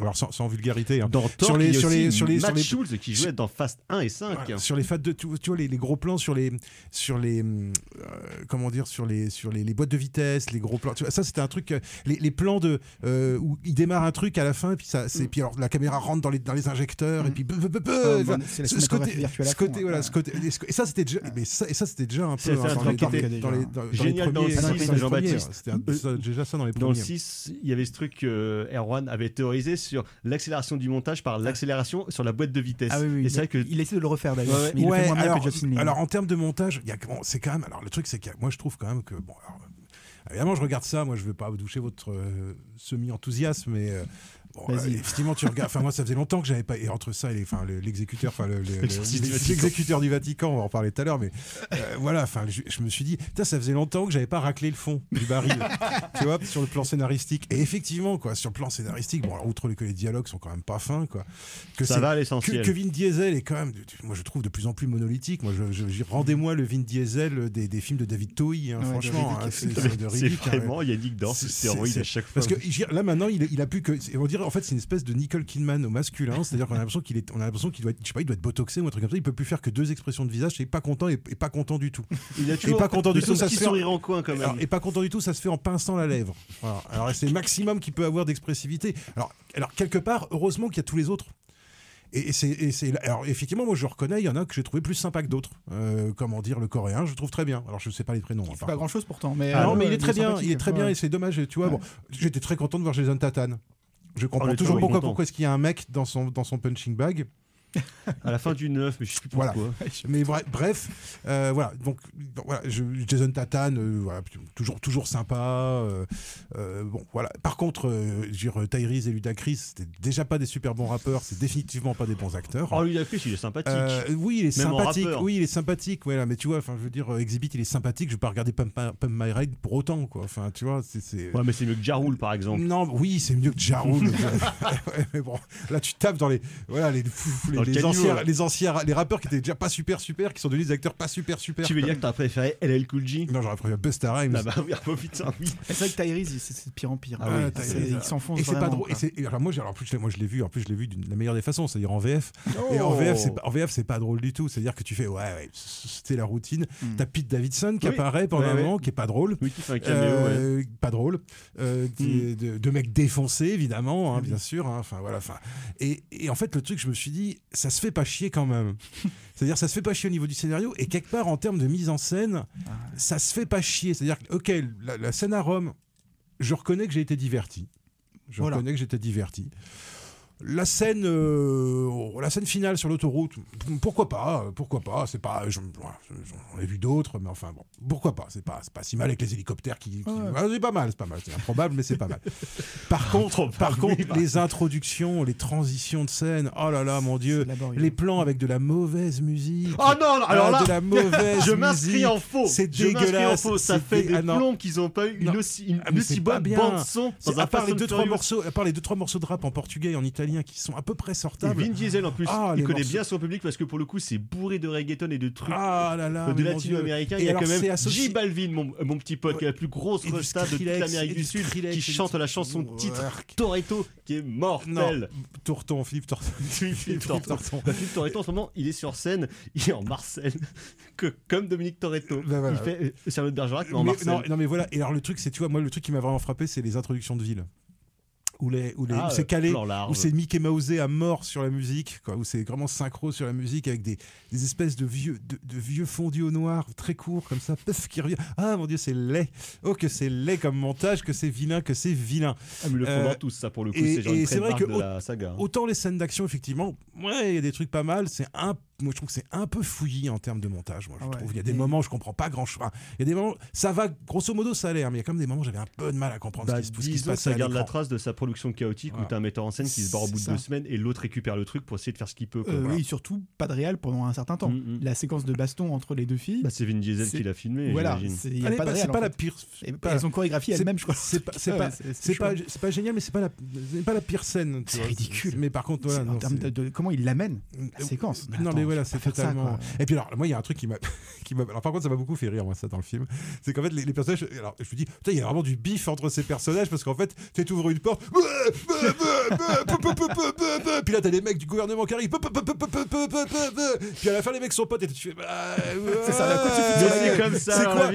G: Alors sans, sans vulgarité. hein.
F: Dans Thor,
G: sur les, sur les, sur les, sur les-
F: qui jouait dans Fast 1 et 5.
G: voilà, sur les fats de tu, tu vois les, les gros plans sur les sur les euh, comment dire sur les sur les, les boîtes de vitesse les gros plans tu vois, ça c'était un truc euh, les, les plans de euh, où il démarre un truc à la fin et puis ça
H: Mm.
G: c'est puis alors la caméra rentre dans les dans les injecteurs et puis peu, peu, peu, peu,
H: Ah,
G: enfin,
H: bah, c'est la
G: ce- ce côté ce
H: fond,
G: côté
H: hein.
G: voilà
H: Ouais.
G: ce côté et et ça c'était déjà mais ça et ça c'était déjà un peu hein,
F: un
G: dans, les, dans, les,
H: était
G: dans, les,
H: déjà-
G: dans, dans les
F: Génial dans
G: premiers- les premiers,
F: Jean-Baptiste.
G: C'était ça, déjà ça dans les
F: Dans le
G: premiers
F: 6, il y avait ce truc Erwan avait théorisé sur l'accélération du montage par l'accélération sur la boîte de vitesse.
H: Ah oui, oui,
F: et c'est vrai que
H: il essaie de le refaire d'ailleurs.
F: Ouais, ouais.
H: mais il le fait
G: Ouais,
H: moins bien
G: alors,
H: que Justin Lin.
G: alors en termes de montage, bon, c'est quand même. Alors le truc, c'est que moi je trouve quand même que bon. alors, évidemment, je regarde ça. Moi, je veux pas vous doucher votre euh, semi-enthousiasme, mais. euh, Bon,
H: Vas-y.
G: euh, effectivement, tu regardes. Enfin, moi, ça faisait longtemps que j'avais pas. Et entre ça et les- enfin, le- l'exécuteur, enfin, le- le-
F: du Vatican.
G: l'exécuteur du Vatican, on va en parler tout à l'heure, mais euh, voilà. Enfin, je, je me suis dit, putain, ça faisait longtemps que j'avais pas raclé le fond du baril, *laughs* tu vois, sur le plan scénaristique. Et effectivement, quoi, sur le plan scénaristique, bon, alors, outre que les dialogues sont quand même pas fins, quoi. Que
F: Ça
G: c'est-
F: va à
G: que,
F: l'essentiel.
G: que Vin Diesel est quand même, moi je trouve de plus en plus monolithique. Moi, je, je- je- rendez-moi le Vin Diesel des, des films de David Toei, hein,
H: Ouais, de
G: franchement,
H: Riddick.
G: hein, c'est c'est de *laughs*
F: c'est
G: Riddick, hein,
F: vraiment Yannick dans
G: c'est-
F: à chaque fois.
G: parce que là maintenant, il, il a plus que. On dirait en fait, c'est une espèce de Nicole Kidman au masculin, c'est-à-dire qu'on a l'impression qu'il est, on a l'impression qu'il doit être, je sais pas, il doit être botoxé ou un truc comme ça. Il peut plus faire que deux expressions de visage, et pas content et, et pas content du tout.
F: il a
G: Et
F: toujours
G: pas content du
F: de
G: tout, ça se fait.
F: sourire en coin quand même.
G: Alors, et pas content du tout, ça se fait en pinçant la lèvre. Voilà. Alors c'est le maximum qu'il peut avoir d'expressivité. Alors, alors quelque part, heureusement qu'il y a tous les autres. Et, c'est, c'est- alors effectivement, moi je reconnais, il y en a que j'ai trouvé plus sympa que d'autres. Euh, comment dire, le coréen, je le trouve très bien. Alors je sais pas les prénoms. hein,
H: Il fait
G: par
H: pas
G: contre.
H: grand chose pourtant. Mais,
G: Ah
H: euh,
G: non, mais il est très bien, il est très bien
H: ouais.
G: et c'est dommage. Tu vois,
H: Ouais.
G: bon, j'étais très content de voir Jason Tatane. Je
F: On
G: comprends toujours pourquoi, pourquoi est-ce qu'il y a un mec dans son, dans son punching bag. *laughs*
F: À la fin du 9, mais je sais plus
G: Voilà.
F: pourquoi. *laughs*
G: Mais bref, euh, voilà. Donc, voilà, je- Jason Tatane, euh, voilà, toujours, toujours sympa. euh, bon, voilà. Par contre, dire, Tyrese et Ludacris, c'était déjà pas des super bons rappeurs. C'est définitivement pas des bons acteurs.
F: Oh, lui, il est sympathique.
G: Oui, il est
F: Même
G: sympathique. Oui, il est sympathique. Voilà, mais tu vois, enfin, je veux dire, Exhibit, il est sympathique. Je vais pas regarder Pump, My- Pump My Ride pour autant, quoi. Enfin, tu vois, c'est.
F: Ouais, mais c'est mieux que Jarul par exemple.
G: non, oui, c'est mieux que Jarul. *laughs* Ouais, mais bon, là, tu tapes dans les, voilà, les, les,
F: Dans le
G: les anciens, les anciens, les rappeurs qui étaient déjà pas super super, qui sont devenus des acteurs pas super super.
F: Tu veux dire que t'as préféré LL Cool J?
G: Non, j'aurais préféré Busta Rhymes.
F: Ah bah oui, ah bah putain, oui.
H: C'est vrai que Tyrese, c'est de pire en pire.
G: Ah oui, Tyrese,
H: il s'enfonce
G: Et c'est pas drôle. Et alors moi, j'ai- alors, en plus, je l'ai- moi, je l'ai vu. En plus, je l'ai vu d'une la meilleure des façons, c'est-à-dire en VF. Et en
F: Oh.
G: VF, c'est pas, en VF, c'est pas drôle du tout. C'est-à-dire que tu fais, ouais, ouais, c'était la routine.
H: Mm.
G: T'as Pete Davidson qui
F: Oui.
G: apparaît pendant
F: Ouais,
G: un
F: ouais.
G: moment, qui est pas drôle.
F: Oui, qui fait un caméo, ouais.
G: Euh, Pas drôle. Euh, des- de, de mecs défoncés, évidemment, hein, bien sûr. hein. Enfin, voilà. Enfin, et, et en fait, le truc, je me suis dit, ça se fait pas chier quand même. *laughs* C'est-à-dire, ça se fait pas chier au niveau du scénario. Et quelque part, en termes de mise en scène, ça se fait pas chier. C'est-à-dire, ok, la, la scène à Rome, je reconnais que j'ai été diverti. Je
H: Voilà.
G: reconnais que j'étais diverti. La scène, euh, la scène finale sur l'autoroute, pourquoi pas, pourquoi pas, c'est pas, j'en ai vu d'autres, mais enfin bon, pourquoi pas, c'est pas, pas si mal avec les hélicoptères qui, qui-
H: Ouais.
G: Ah, c'est pas mal, c'est pas mal, c'est improbable, mais c'est pas mal. *laughs* Par contre, par contre,
F: bah.
G: les introductions, les transitions de scène, oh là là, mon dieu, les plans avec de la mauvaise musique.
F: Oh non, non, alors
G: Ah,
F: là,
G: de la mauvaise *laughs*
F: je m'inscris en faux.
G: C'est
F: m'inscris en
G: dégueulasse.
F: faux. Ça fait des
G: ah
F: plombs qu'ils ont pas eu une
G: Non.
F: aussi, une
G: Ah, mais
F: aussi bonne bande son dans
G: à part les deux trois morceaux, à part les deux trois morceaux de rap en portugais et en italien qui sont à peu près
F: Et
G: sortables.
F: Vin Diesel en plus,
G: Ah,
F: il connaît
G: morceaux.
F: bien son public parce que pour le coup c'est bourré de reggaeton et de trucs
G: Ah là là,
F: de latino-américains.
G: Et
F: Il y a quand même
G: associé-
F: J Balvin, mon, mon petit pote, qui est la plus grosse
G: Et
F: resta de toute l'Amérique
G: et
F: du Sud, qui
G: et
F: chante la chanson titre. Toretto, qui est mortel.
G: Tourton, Philippe Tourton. *laughs*
F: Philippe Torreton. Bah, Philippe Torreton, en ce moment, il est sur scène, il est en Marcel, *laughs* que, comme Dominique Toretto.
G: Bah.
F: Il fait euh, Charlotte Bergerac, mais en
G: non, non, mais voilà. Et alors le truc, c'est tu vois, moi le truc qui m'a vraiment frappé, c'est les introductions de ville. Où, les, où, les,
F: Ah,
G: où c'est calé, où c'est Mickey Mouse à mort sur la musique, quoi, où c'est vraiment synchro sur la musique avec des, des espèces de vieux, de, de vieux fondus au noir très courts comme ça, paf, qui revient. Ah mon dieu, c'est laid. Oh que c'est laid comme montage, que c'est vilain, que c'est vilain.
F: Ah, mais le font
G: Euh,
F: tous, ça pour le coup, c'est genre
G: et
F: une
G: c'est vrai que
F: de la saga. hein.
G: Autant les scènes d'action, effectivement, ouais, il y a des trucs pas mal. C'est un, moi je trouve que c'est un peu fouillis en termes de montage. Moi, je
H: ouais.
G: trouve il y a des
H: Et-
G: moments où je comprends pas grand chose. Il y a des moments, ça va, grosso modo, ça allait, hein, mais il y a quand même des moments où j'avais un peu de mal à comprendre
F: Bah,
G: ce qui, se- ce qui se passait.
F: ça
G: à
F: garde la trace de sa production chaotique où
G: Voilà.
F: t'as un metteur en scène qui se barre au bout de deux semaines et l'autre récupère le truc pour essayer de faire ce qu'il peut. quoi.
H: Euh,
F: Voilà.
H: oui, surtout pas de réel pendant un certain temps.
F: Mm, mm.
H: La séquence de baston entre les deux filles.
F: Bah, c'est Vin Diesel qui l'a filmé,
H: voilà, c'est- pas
G: la pire.
H: Et, et son chorégraphie
G: c'est-
H: elle-même, je crois.
G: C'est pas, génial, mais c'est pas la, c'est pas la pire scène.
H: C'est ridicule.
G: Mais par contre,
H: en termes de, comment il l'amène la
G: Euh,
H: séquence.
G: Non, mais voilà, c'est
H: ça,
G: et puis alors, moi, il y a un truc qui m'a, *laughs* qui m'a. Alors, par contre, ça m'a beaucoup fait rire, moi, ça, dans le film. C'est qu'en fait, les, les personnages. Alors, je me dis, putain, il y a vraiment du bif entre ces personnages parce qu'en fait, tu ouvres une porte. *laughs* Puis là, t'as les mecs du gouvernement qui arrivent. *laughs* Puis à la fin, les mecs sont potes et tu fais. bah,
H: C'est ça, la
F: c'est comme ça
G: C'est quoi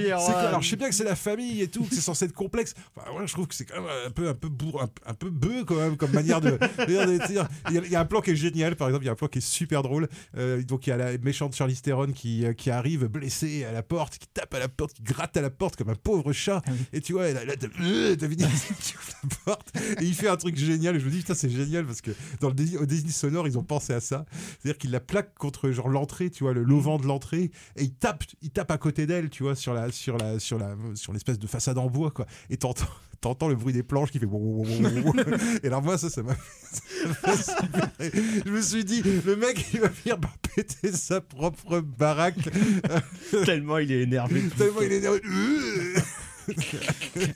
G: Alors, je sais bien que c'est la famille et tout, que c'est censé être complexe. Enfin, ouais, je trouve que c'est quand même un peu, un peu bourre, un, un peu bœuf quand même, comme manière de. il y a un plan qui est génial, par exemple, il y a un plan qui est super drôle. Euh, donc, il y a la méchante Charlize Theron qui, euh, qui arrive blessée à la porte, qui tape à la porte, qui gratte à la porte comme un pauvre chat. Et tu vois, là, t'as- euh, *laughs* ouvre la porte et il fait un truc génial. Et je me dis, putain, c'est génial parce que dans le dési- au Disney sonore, ils ont pensé à ça. C'est-à-dire qu'il la plaque contre genre l'entrée, tu vois, le l'auvent de l'entrée, et il tape, il tape à côté d'elle, tu vois, sur la, sur la, sur la, sur l'espèce de façade en bois, quoi. Et t'entends, t'entends le bruit des planches qui fait. *laughs* Et alors moi, ça, ça m'a. Je me suis dit, le mec, il va venir péter sa propre baraque. *laughs*
F: Tellement il est énervé. *laughs*
G: Tellement il est énervé.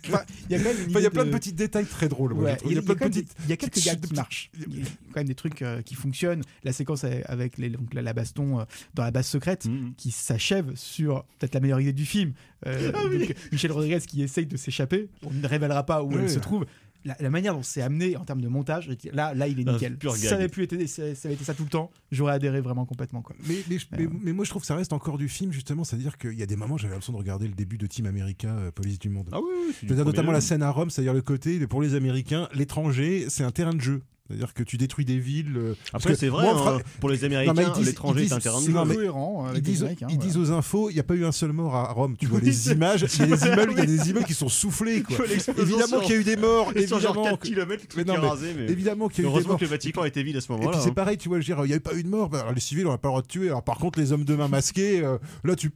H: Enfin, Il y a quand même une
G: Enfin, il y a
H: idée
G: plein de petits détails très drôles.
H: Ouais, il y a, des- y quelques gags qui marchent. Il y a quand même des trucs euh, qui fonctionnent. La séquence avec- les, donc, la, la baston euh, dans la base secrète
F: Mhm.
H: qui s'achève sur peut-être la meilleure idée du film. Euh,
F: Ah
H: donc, Michel Rodriguez qui essaye de s'échapper. On ne révélera pas où
G: Oui.
H: elle se trouve. La, la manière dont c'est amené en termes de montage, là, là, il est
F: Un
H: nickel. Si ça avait pu été, ça, ça avait été ça tout le temps, j'aurais adhéré vraiment complètement. Quoi.
G: Mais, mais,
H: Euh.
G: mais moi je trouve que ça reste encore du film justement, c'est-à-dire qu'il y a des moments j'avais l'impression de regarder le début de Team America, euh, Police du Monde.
F: Ah oui, oui, du
G: veux dire
F: premier
G: notamment la scène à Rome, c'est-à-dire le côté pour les Américains, l'étranger c'est un terrain de jeu. C'est-à-dire que tu détruis des villes. euh, parce
F: Après,
G: que
F: c'est vrai,
G: moi,
F: hein,
G: fra-
F: pour les Américains,
G: ils disent-
F: l'étranger
G: ils
F: est un terrain de jeu.
G: Ils
H: les
G: disent,
H: Américains,
G: ils
H: voilà.
G: disent aux infos, il n'y a pas eu un seul mort à Rome. Tu *laughs* vois des images, il y a des *laughs* immeubles, il y a des immeubles qui sont soufflés. Quoi. Évidemment qu'il y a eu des morts,
F: Et *laughs* sur genre
G: évidemment.
F: 4
G: que-
F: km,
G: Mais non,
F: est
G: mais
F: rasé. Mais...
G: Évidemment qu'il y a eu des
F: Heureusement
G: morts.
F: que le Vatican était vide à ce
G: Et
F: moment-là.
G: puis c'est
F: hein.
G: pareil, tu vois, je veux dire, il n'y a eu pas eu de mort. Bah, alors, les civils, on n'a pas le droit de tuer. Alors par contre, les hommes de main masqués, euh, là, tu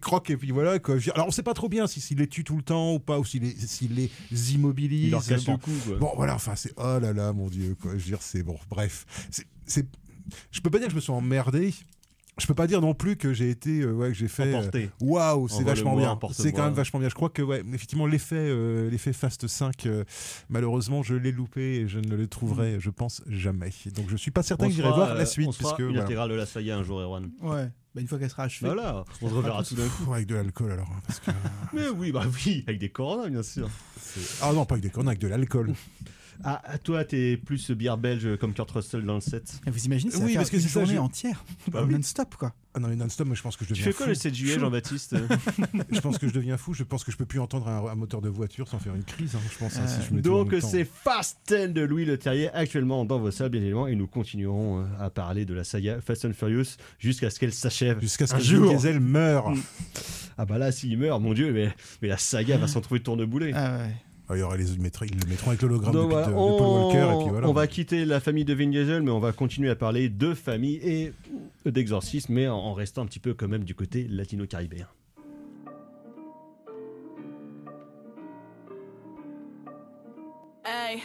G: croques et puis voilà. Quoi. Alors on sait pas trop bien si- s'il les tue tout le temps ou pas, ou s'il les, les immobilise. Bon, voilà, enfin, c'est. Oh là là, mon Dieu, quoi. Je veux dire, c'est bon. Bref. C'est. c'est- Je peux pas dire que je me suis emmerdé. Je peux pas dire non plus que j'ai été. euh, ouais, que j'ai fait. euh. Waouh, c'est
F: Envole-moi,
G: vachement bien. C'est quand même vachement bien. Je crois que, ouais, effectivement, l'effet euh, l'effet Fast 5, euh, malheureusement, je l'ai loupé et je ne le trouverai, je pense, jamais. Donc, je suis pas certain
F: On
G: que j'irai voir
F: euh,
G: la suite.
F: On se fera
G: puisque, voilà.
F: de la saga un jour, Erwan.
H: Ouais, bah, une fois qu'elle sera achevée.
F: Voilà, on se reverra tout d'un coup.
G: Avec de l'alcool alors. hein, parce que- *laughs*
F: Mais oui, bah oui, avec des coronas, bien sûr.
G: ah non, pas avec des conneries, avec de l'alcool. *laughs*
F: Ah, à toi, t'es plus bière belge comme Kurt Russell dans le set.
H: Et Vous imaginez, ça
G: Oui, parce que c'est ça,
H: journée
G: je-
H: entière, *laughs*
F: Bah oui.
H: non-stop quoi.
G: Ah non, mais non-stop, moi je pense que je
F: Tu
G: deviens
F: fais
G: fou.
F: quoi le 7 juillet, Jean-Baptiste? *laughs*
G: Je pense que je deviens fou. Je pense que je peux plus entendre un, un moteur de voiture sans faire une crise. hein, je pense. hein, si je
F: Donc c'est Fast 10 de Louis Le Terrier actuellement dans vos salles bien évidemment et nous continuerons euh, à parler de la saga Fast and Furious jusqu'à ce qu'elle s'achève.
G: Jusqu'à ce
F: un
G: que
F: jour.
G: Vin Diesel meure. *laughs*
F: Ah bah là s'il meurt, mon dieu, mais, mais la saga va s'en trouver tourneboulé.
H: Ah ouais.
G: Ah, il y aura les, mettraient- ils le mettront avec l'hologramme de,
F: voilà,
G: de
F: on,
G: Paul Walker et puis voilà.
F: on va quitter la famille de Vin Diesel, mais on va continuer à parler de famille et d'exorcisme, mais en, en restant un petit peu quand même du côté latino-caribéen.
L: Ehi,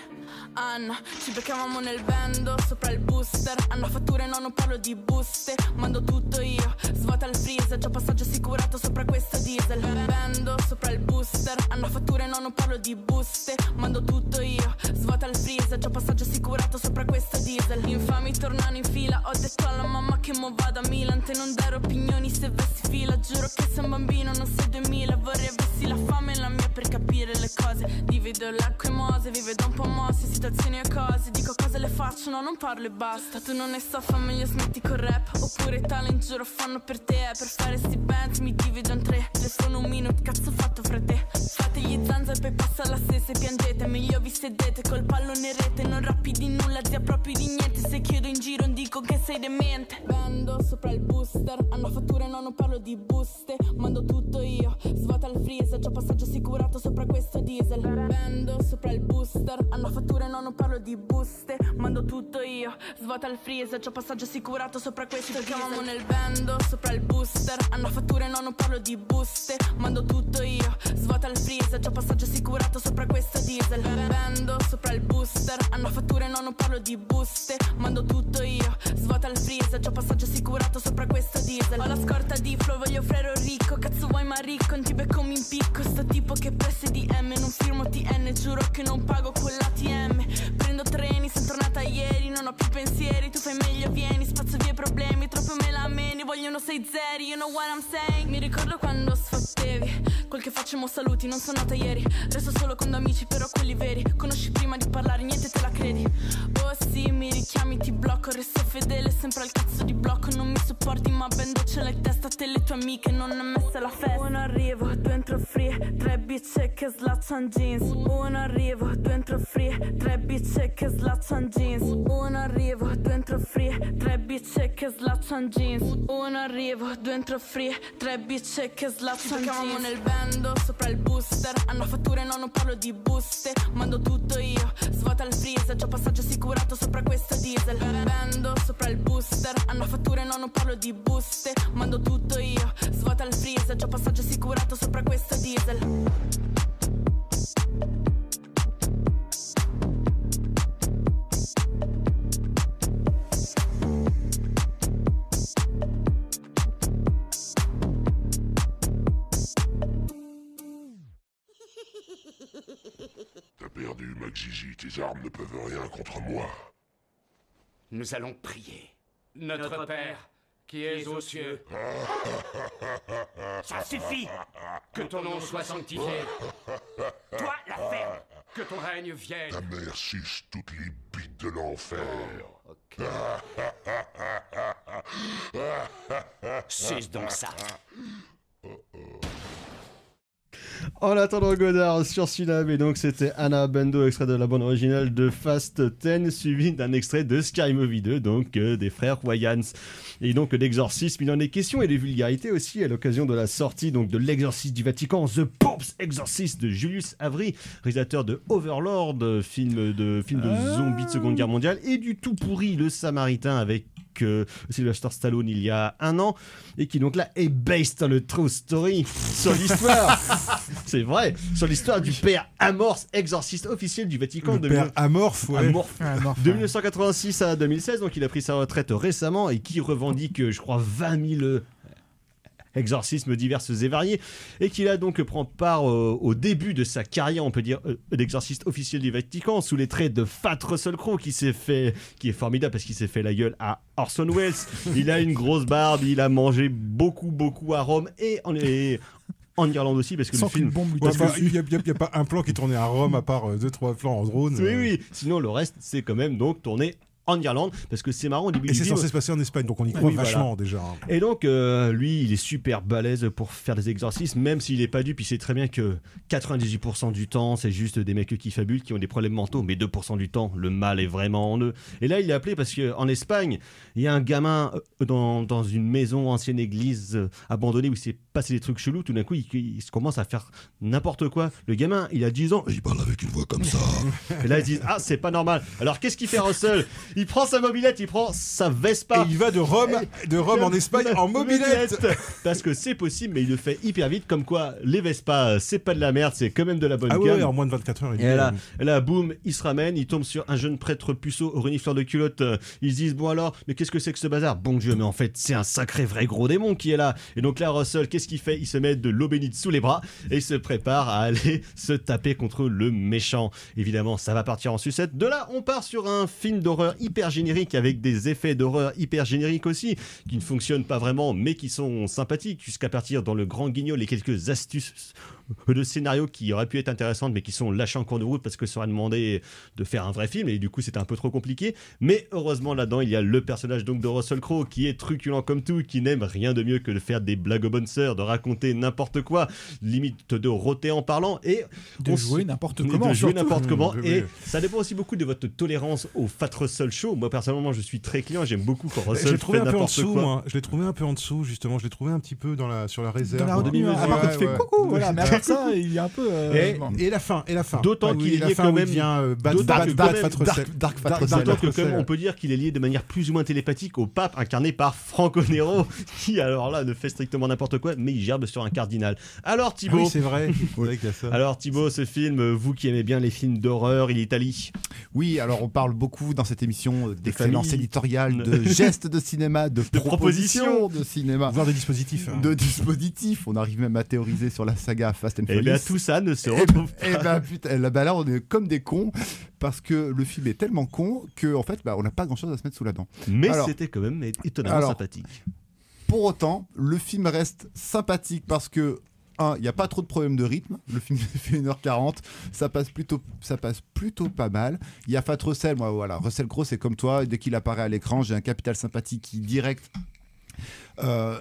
L: Anna, ci beccavamo nel bando sopra il booster. Hanno fatture, no, non parlo di buste. Mando tutto io, svuota il freezer. Già passaggio assicurato sopra questo diesel. Bando sopra il booster. Hanno fatture, no, non parlo di buste. Mando tutto io, svuota il freezer. Già passaggio assicurato sopra questo diesel. Infami tornano in fila. Ho detto alla mamma che mo vado a Milan. Te non dare opinioni se vessi fila. Giuro che sei un bambino, non sei 2000. Vorrei avessi la fame e la mia per capire le cose. Divido l'acqua e mose, vive da un po' mosse, situazioni e cose. Dico cose le faccio, no, non parlo e basta. Tu non ne so, fa meglio smetti col rap. Oppure talent giuro fanno per te. eh, Per fare sti band mi divido in tre. Telefono un minuto, cazzo fatto fra te. Fate gli zanza e poi passa la stessa e piangete. Meglio vi sedete col pallone in rete. Non rappi di nulla, zia proprio di niente. Se chiedo in giro dico che sei demente. Vendo sopra il booster. Hanno fatture, no, non parlo di buste. Mando tutto io. Svuota il freezer, già passaggio assicurato sopra questo diesel. Vendo sopra il booster. Hanno fatture, no, non parlo di buste. Mando tutto io. Svuota il freezer, già passaggio assicurato sopra questo. Chiamamo nel vendo sopra il booster. Hanno fatture, no, non parlo di buste. Mando tutto io. Svuota il freezer, già passaggio assicurato sopra questo diesel. Vendo sopra il booster. Hanno fatture, no, non parlo di buste. Mando tutto io. Svuota il freezer, già passaggio assicurato sopra questo diesel. Ho la scorta di flow, voglio frero ricco. Cazzo vuoi ma ricco, non ti becco picco mi impicco Sto tipo che presse DM Non firmo TN Giuro che non pago con l'ATM Non ho più pensieri Tu fai meglio vieni Spazzo via i problemi Troppo me la meni Vogliono sei zeri You know what I'm saying? Mi ricordo quando sfottevi Quel che facciamo saluti Non sono nata ieri. Resto solo con amici Però quelli veri. Conosci prima di parlare Niente te la credi. Oh sì mi richiami ti blocco. Resto fedele sempre al cazzo di blocco. Non mi sopporti ma bendo ce l'hai in testa Te e le tue amiche. Non è messa la festa. Uno arrivo, due entro free Tre bitch che slaccian jeans. Uno arrivo, due entro free Tre bitch che slaccian jeans. Uno arrivo, due entro free Tre bitch che slaccian jeans Uno arrivo, due entro free Tre bitch che jeans Ci nel bando sopra il booster Hanno fatture no non parlo di buste. Mando tutto io Svuota il freezer Già passaggio assicurato sopra questo diesel. Bendo sopra il booster Hanno fatture no non parlo di buste. Mando tutto io Svuota il freezer Già passaggio assicurato sopra questo diesel
M: perdu, Maxigi. Tes armes ne peuvent rien contre moi.
N: Nous allons prier. Notre Père, qui es aux cieux. *laughs* Ça suffit Que ton nom soit sanctifié. *laughs* Toi, la ferme Que ton règne vienne.
M: Ta mère suce toutes les bites de l'enfer. *laughs*
N: Suce donc ça.
F: En attendant Godard sur Syllab, et donc c'était Anna Bendo, extrait de la bande originale de Fast 10, suivi d'un extrait de Sky Movie 2, donc euh, des frères Wayans. Et donc l'exorcisme, il en est question, et des vulgarités aussi, à l'occasion de la sortie donc de l'exorcisme du Vatican, The Pope's Exorcist de Julius Avery, réalisateur de Overlord, euh, film de, film de zombies de Seconde Guerre mondiale, et du tout pourri Le Samaritain avec euh, Sylvester Stallone il y a un an et qui donc là est based on a true story sur l'histoire *laughs* *laughs* c'est vrai sur l'histoire du père amorce exorciste officiel du Vatican
G: Le
F: de
G: père
F: mille-
G: amorphe, ouais.
F: Amorphe.
G: Amorphe,
F: de
G: ouais.
F: 1986 à 2016 donc il a pris sa retraite récemment et qui revendique je crois 20 000 euh, exorcismes diverses et variés, et qu'il a donc prend part euh, au début de sa carrière, on peut dire, euh, d'exorciste officiel du Vatican, sous les traits de Fat Russell Crowe, qui s'est fait, qui est formidable parce qu'il s'est fait la gueule à Orson Welles. il a une grosse barbe, il a mangé beaucoup, beaucoup à Rome et en, et en Irlande aussi, parce que
G: Sans
F: le film.
G: Il n'y a, pas un plan qui tournait à Rome à part 2-3 plans en drone.
F: Oui,
G: euh.
F: oui. Sinon, le reste, c'est quand même donc tourné en Irlande, parce que c'est marrant au début
G: Et c'est censé se passer en Espagne, donc on y
F: Oui,
G: croit
F: voilà.
G: vachement déjà. hein.
F: Et donc, euh, lui, il est super balèze pour faire des exorcismes, même s'il est pas dupe, il sait très bien que 98% du temps, c'est juste des mecs qui fabulent, qui ont des problèmes mentaux, mais 2% du temps, le mal est vraiment en eux. Et là, il est appelé parce qu'en Espagne, il y a un gamin euh, dans, dans une maison, ancienne église euh, abandonnée où il s'est passé des trucs chelous, tout d'un coup, il, il se commence à faire n'importe quoi. Le gamin, il a 10 ans, il parle avec une voix comme ça. *laughs* Et là, ils disent, ah, c'est pas normal. Alors, qu'est-ce qu'il fait Russell? Il prend sa mobilette, il prend sa Vespa.
G: Et il va de Rome, de Rome en Espagne en mobilette.
F: Parce que c'est possible, mais il le fait hyper vite. Comme quoi, les Vespa, c'est pas de la merde, c'est quand même de la bonne
G: Ah ouais, en moins de 24 heures, il
F: Et là, là, boum, il se ramène, il tombe sur un jeune prêtre puceau au renifleur de culotte. euh, Ils se disent, bon alors, mais qu'est-ce que c'est que ce bazar? Bon Dieu, mais en fait, c'est un sacré vrai gros démon qui est là. Et donc là, Russell, qu'est-ce qu'il fait? Il se met de l'eau bénite sous les bras et il se prépare à aller *laughs* se taper contre le méchant. Évidemment, ça va partir en sucette. De là, on part sur un film d'horreur hyper générique avec des effets d'horreur hyper génériques aussi, qui ne fonctionnent pas vraiment, mais qui sont sympathiques, jusqu'à partir dans le grand guignol et quelques astuces de scénarios qui auraient pu être intéressantes, mais qui sont lâchées en cours de route parce que ça aurait demandé de faire un vrai film, et du coup c'était un peu trop compliqué. Mais heureusement là-dedans, il y a le personnage donc de Russell Crowe qui est truculent comme tout, qui n'aime rien de mieux que de faire des blagues aux bonnes sœurs, de raconter n'importe quoi, limite de roter en parlant, et
H: De
F: on
H: jouer n'importe
F: de
H: comment,
F: jouer
H: surtout.
F: n'importe comment, et ça dépend aussi beaucoup de votre tolérance au Fat Russell Show. Moi personnellement, je suis très client, j'aime beaucoup quand
G: Je
F: Russell
G: l'ai trouvé
F: fait
G: un peu en dessous,
F: quoi.
G: moi. Je l'ai trouvé un peu en dessous, justement. Je l'ai trouvé un petit peu dans la, sur la réserve.
H: Dans la.
G: Ouais,
H: à part quand il fait
G: ouais.
H: coucou, *laughs* voilà. Mais à part ça, il est un peu. euh,
G: Et,
H: bon.
G: et la fin, et la fin.
F: D'autant
G: Ah oui,
F: qu'il est lié quand même-
G: euh,
F: quand même-.
H: Dark Fat
G: Dark-
H: Russell.
G: Dark
F: D'autant que quand même, on peut dire qu'il est lié de manière plus ou moins télépathique au pape incarné par Franco Nero, *laughs* qui alors là ne fait strictement n'importe quoi, mais il gerbe sur un cardinal. Alors
G: Ah
F: Thibaut,
G: oui, c'est vrai. *laughs*
F: Alors Thibaut, ce film, vous qui aimez bien les films d'horreur, il est Italie.
I: Oui, alors on parle beaucoup dans cette émission euh, d'excellence éditoriale, de *laughs* gestes de cinéma, de, propositions
G: propositions.
I: de cinéma.
G: Voire de dispositifs. hein.
I: De dispositifs. On arrive même à théoriser sur la saga Fast and
F: Eh
I: Furious.
F: bien, tout ça ne se
I: Eh
F: retrouve
I: ben- eh ben, putain, là, bah là, on est comme des cons parce que le film est tellement con que en fait, bah, on n'a pas grand-chose à se mettre sous la dent.
F: Mais c'était quand même étonnamment
I: alors,
F: sympathique.
I: Pour autant, le film reste sympathique parce que un, il n'y a pas trop de problèmes de rythme. Le film *laughs* fait 1h40. Ça passe plutôt, ça passe plutôt pas mal. Il y a Fat Russell. Moi, voilà. Russell Crowe, c'est comme toi. Dès qu'il apparaît à l'écran, j'ai un capital sympathie qui, direct, euh,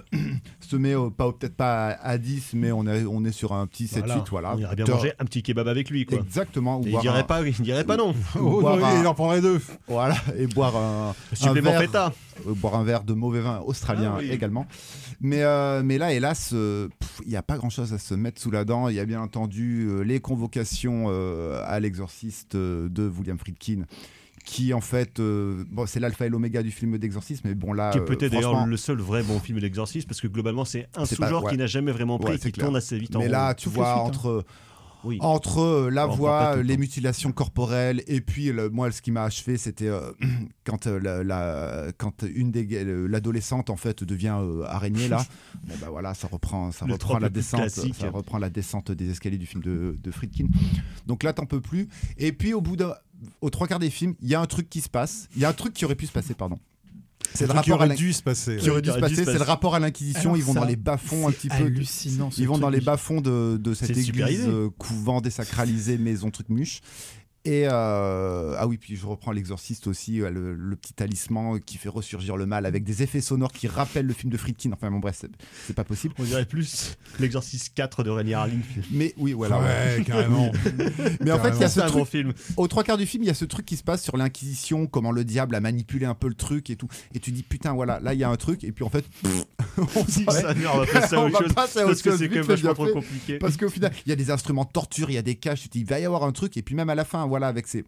I: se met au- pas, peut-être pas à, à 10, mais on est, on est sur un petit 7-8. Voilà.
F: On irait bien manger un petit kebab avec lui, quoi.
I: Exactement.
F: il dirait
I: un-
F: pas, il dirait pas non. *laughs* *laughs*
I: un-
G: il en prendrait deux.
I: Voilà, et boire un, un verre, euh, boire un verre de mauvais vin australien
F: Ah oui.
I: également. Mais, euh, mais là, hélas, euh, il n'y a pas grand-chose à se mettre sous la dent. Il y a bien entendu euh, les convocations euh, à l'exorciste euh, de William Friedkin. Qui en fait, euh, bon, c'est l'alpha et l'oméga du film d'exorcisme, mais bon là,
F: Qui est
I: euh,
F: peut-être d'ailleurs
I: franchement,
F: le seul vrai bon film d'exorcisme, parce que globalement c'est un sous-genre
I: ouais.
F: qui n'a jamais vraiment pris
I: Ouais,
F: et
I: c'est
F: qui
I: clair.
F: tourne assez vite en
I: Mais là, tu vois,
H: hein.
I: entre,
F: Oui.
I: entre euh, la voix, les
F: temps.
I: mutilations corporelles, et puis le- moi, ce qui m'a achevé, c'était euh, *clears throat* quand, euh, la, la- quand une des ga- euh, l'adolescente en fait devient euh, araignée là. *laughs* bon bah voilà, ça reprend, ça
F: Le
I: reprend la descente,
F: classique.
I: ça reprend la descente des escaliers du film de, de Friedkin. Donc là, t'en peux plus. Et puis au bout d'un, aux trois quarts des films, il y a un truc qui se passe. Il y a un truc qui aurait pu se passer, pardon. C'est le rapport à
G: aurait
I: l'in-
G: dû se passer.
I: qui aurait dû se passer,
F: se
I: c'est le rapport à l'inquisition. Ils vont
H: ça,
I: dans les bas-fonds un petit peu.
H: hallucinant,
I: Ils vont dans les bas-fonds de, de cette église euh, couvent désacralisé maison truc muche. Et euh, ah oui, puis je reprends l'exorciste aussi, euh, le, le petit talisman qui fait ressurgir le mal avec des effets sonores qui rappellent le film de Friedkin. Enfin bon bref, c'est- c'est pas possible.
F: On dirait plus l'exorciste 4 de René Harlin.
I: Mais oui, voilà.
G: Ouais, *laughs* carrément.
I: Mais en fait, il y a ce
F: C'est un bon
I: truc.
F: film.
I: Aux trois quarts du film, il y a ce truc qui se passe sur l'inquisition, comment le diable a manipulé un peu le truc et tout. Et tu dis putain, voilà, là il y a un truc. Et puis en fait, *laughs* on
F: Si
I: s'en-
F: ça on va passer à *laughs*
I: On
F: autre chose. Parce que c'est quand même vachement trop compliqué.
I: Parce qu'au final, il y a des instruments de torture, il y a des caches, tu te dis, il va y avoir un truc, et puis même à la fin, voilà, avec ces,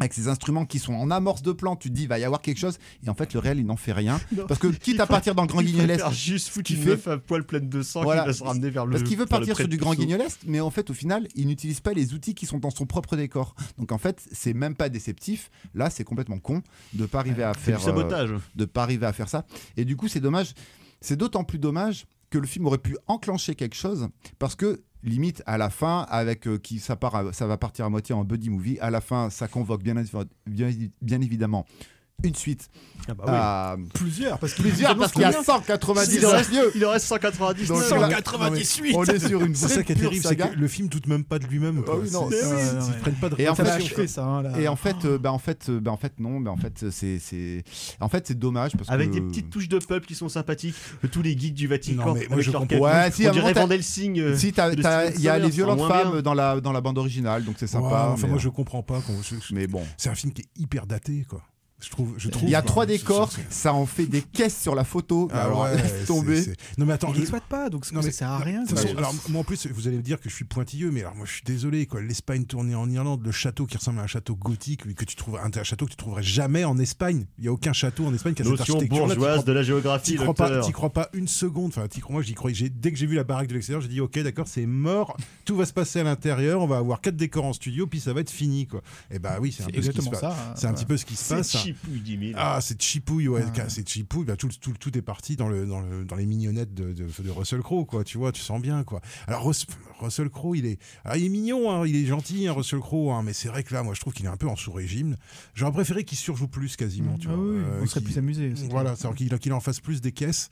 I: avec ces instruments qui sont en amorce de plan, tu te dis, il va y avoir quelque chose, et en fait, le réel, il n'en fait rien. *laughs*
F: Non.
I: Parce que quitte à partir dans le Grand
F: Il
I: Guignol Est,
F: préfère juste foutre une
I: fait-
F: meuf à poil pleine de sang
I: Voilà.
F: qui va se ramener vers le.
I: parce qu'il veut partir sur du Grand
F: Puceau.
I: Guignol Est, mais en fait, au final, il n'utilise pas les outils qui sont dans son propre décor. Donc en fait, c'est même pas déceptif. Là, c'est complètement con de pas arriver à faire euh, de pas arriver à faire ça. Et du coup, c'est dommage. C'est d'autant plus dommage que le film aurait pu enclencher quelque chose parce que limite à la fin avec euh, qui ça part ça va partir à moitié en buddy movie à la fin ça convoque bien évidemment une suite
F: Ah bah
I: à
H: Plusieurs, parce qu'il
I: plusieurs parce qu'il y a 190
F: Il en reste,
I: lieux.
F: il en reste 198.
I: Donc,
F: Non,
I: là-
F: 198.
I: on est sur une
G: C'est
I: vraie
G: ça qui est terrible, c'est que le film doute même pas de lui-même.
I: Ah oui, non,
G: C'est-
I: c'est-
G: c'est-
H: ouais,
G: Ils prennent pas de
I: Et en fait,
H: achevé, ça. hein, là.
I: Et en fait, euh, bah en fait, euh, bah en fait non, bah en fait c'est c'est en fait c'est dommage parce
F: Avec
I: que
F: des petites touches de pulp qui sont sympathiques, tous les geeks du Vatican
G: Non, mais moi, je comprends-.
I: Ouais, si,
F: on dirait Van Helsing. euh,
I: si il y a les
F: en
I: violentes femmes dans la dans la bande originale donc c'est sympa.
G: enfin, moi,
I: euh,
G: je comprends pas.
I: mais bon.
G: C'est un film qui est hyper daté, quoi. Je trouve. Je trouve
I: Il y a trois décors, ça en fait des caisses sur la photo.
G: Ah
I: alors
G: ouais,
I: laisse tomber.
G: Non mais attends,
H: Il
G: je-
H: pas, donc
G: Non,
H: ça
G: mais-
H: sert à rien.
G: Façon, alors, moi en plus, vous allez me dire que je suis pointilleux, mais alors moi je suis désolé, quoi. L'Espagne tournée en Irlande, le château qui ressemble à un château gothique, que tu trouves un, château que tu trouverais jamais en Espagne. Il y a aucun château en Espagne qui a cette
F: Notion
G: architecture.
F: bourgeoise de la géographie,
G: T'y crois pas, crois pas une seconde. Enfin, t'y crois. Moi, j'y croyais. J'ai- Dès que j'ai vu la baraque de l'extérieur, j'ai dit ok, d'accord, c'est mort. Tout va se passer à l'intérieur. On va avoir quatre décors en studio, puis ça va être fini, quoi. Et bah oui, c'est un peu ce qui se passe.
H: ça,
G: C'est un petit peu ce qui se passe.
F: Chipouille, 10 000.
G: Ah, c'est chipouille, ouais,
H: Ouais.
G: c'est chipouille. Bah, tout, tout, tout est parti dans, le, dans, le- dans les mignonnettes de, de, de Russell Crowe, quoi. Tu vois, tu sens bien, quoi. Alors, Rus- Russell Crowe, il est, alors, il est mignon, hein, il est gentil, hein, Russell Crowe, hein, mais c'est vrai que là, moi, je trouve qu'il est un peu en sous-régime. J'aurais préféré qu'il surjoue plus, quasiment, tu
H: Ah
G: vois.
H: oui,
G: euh,
H: on serait plus amusé.
G: Voilà, qu'il en fasse plus des caisses.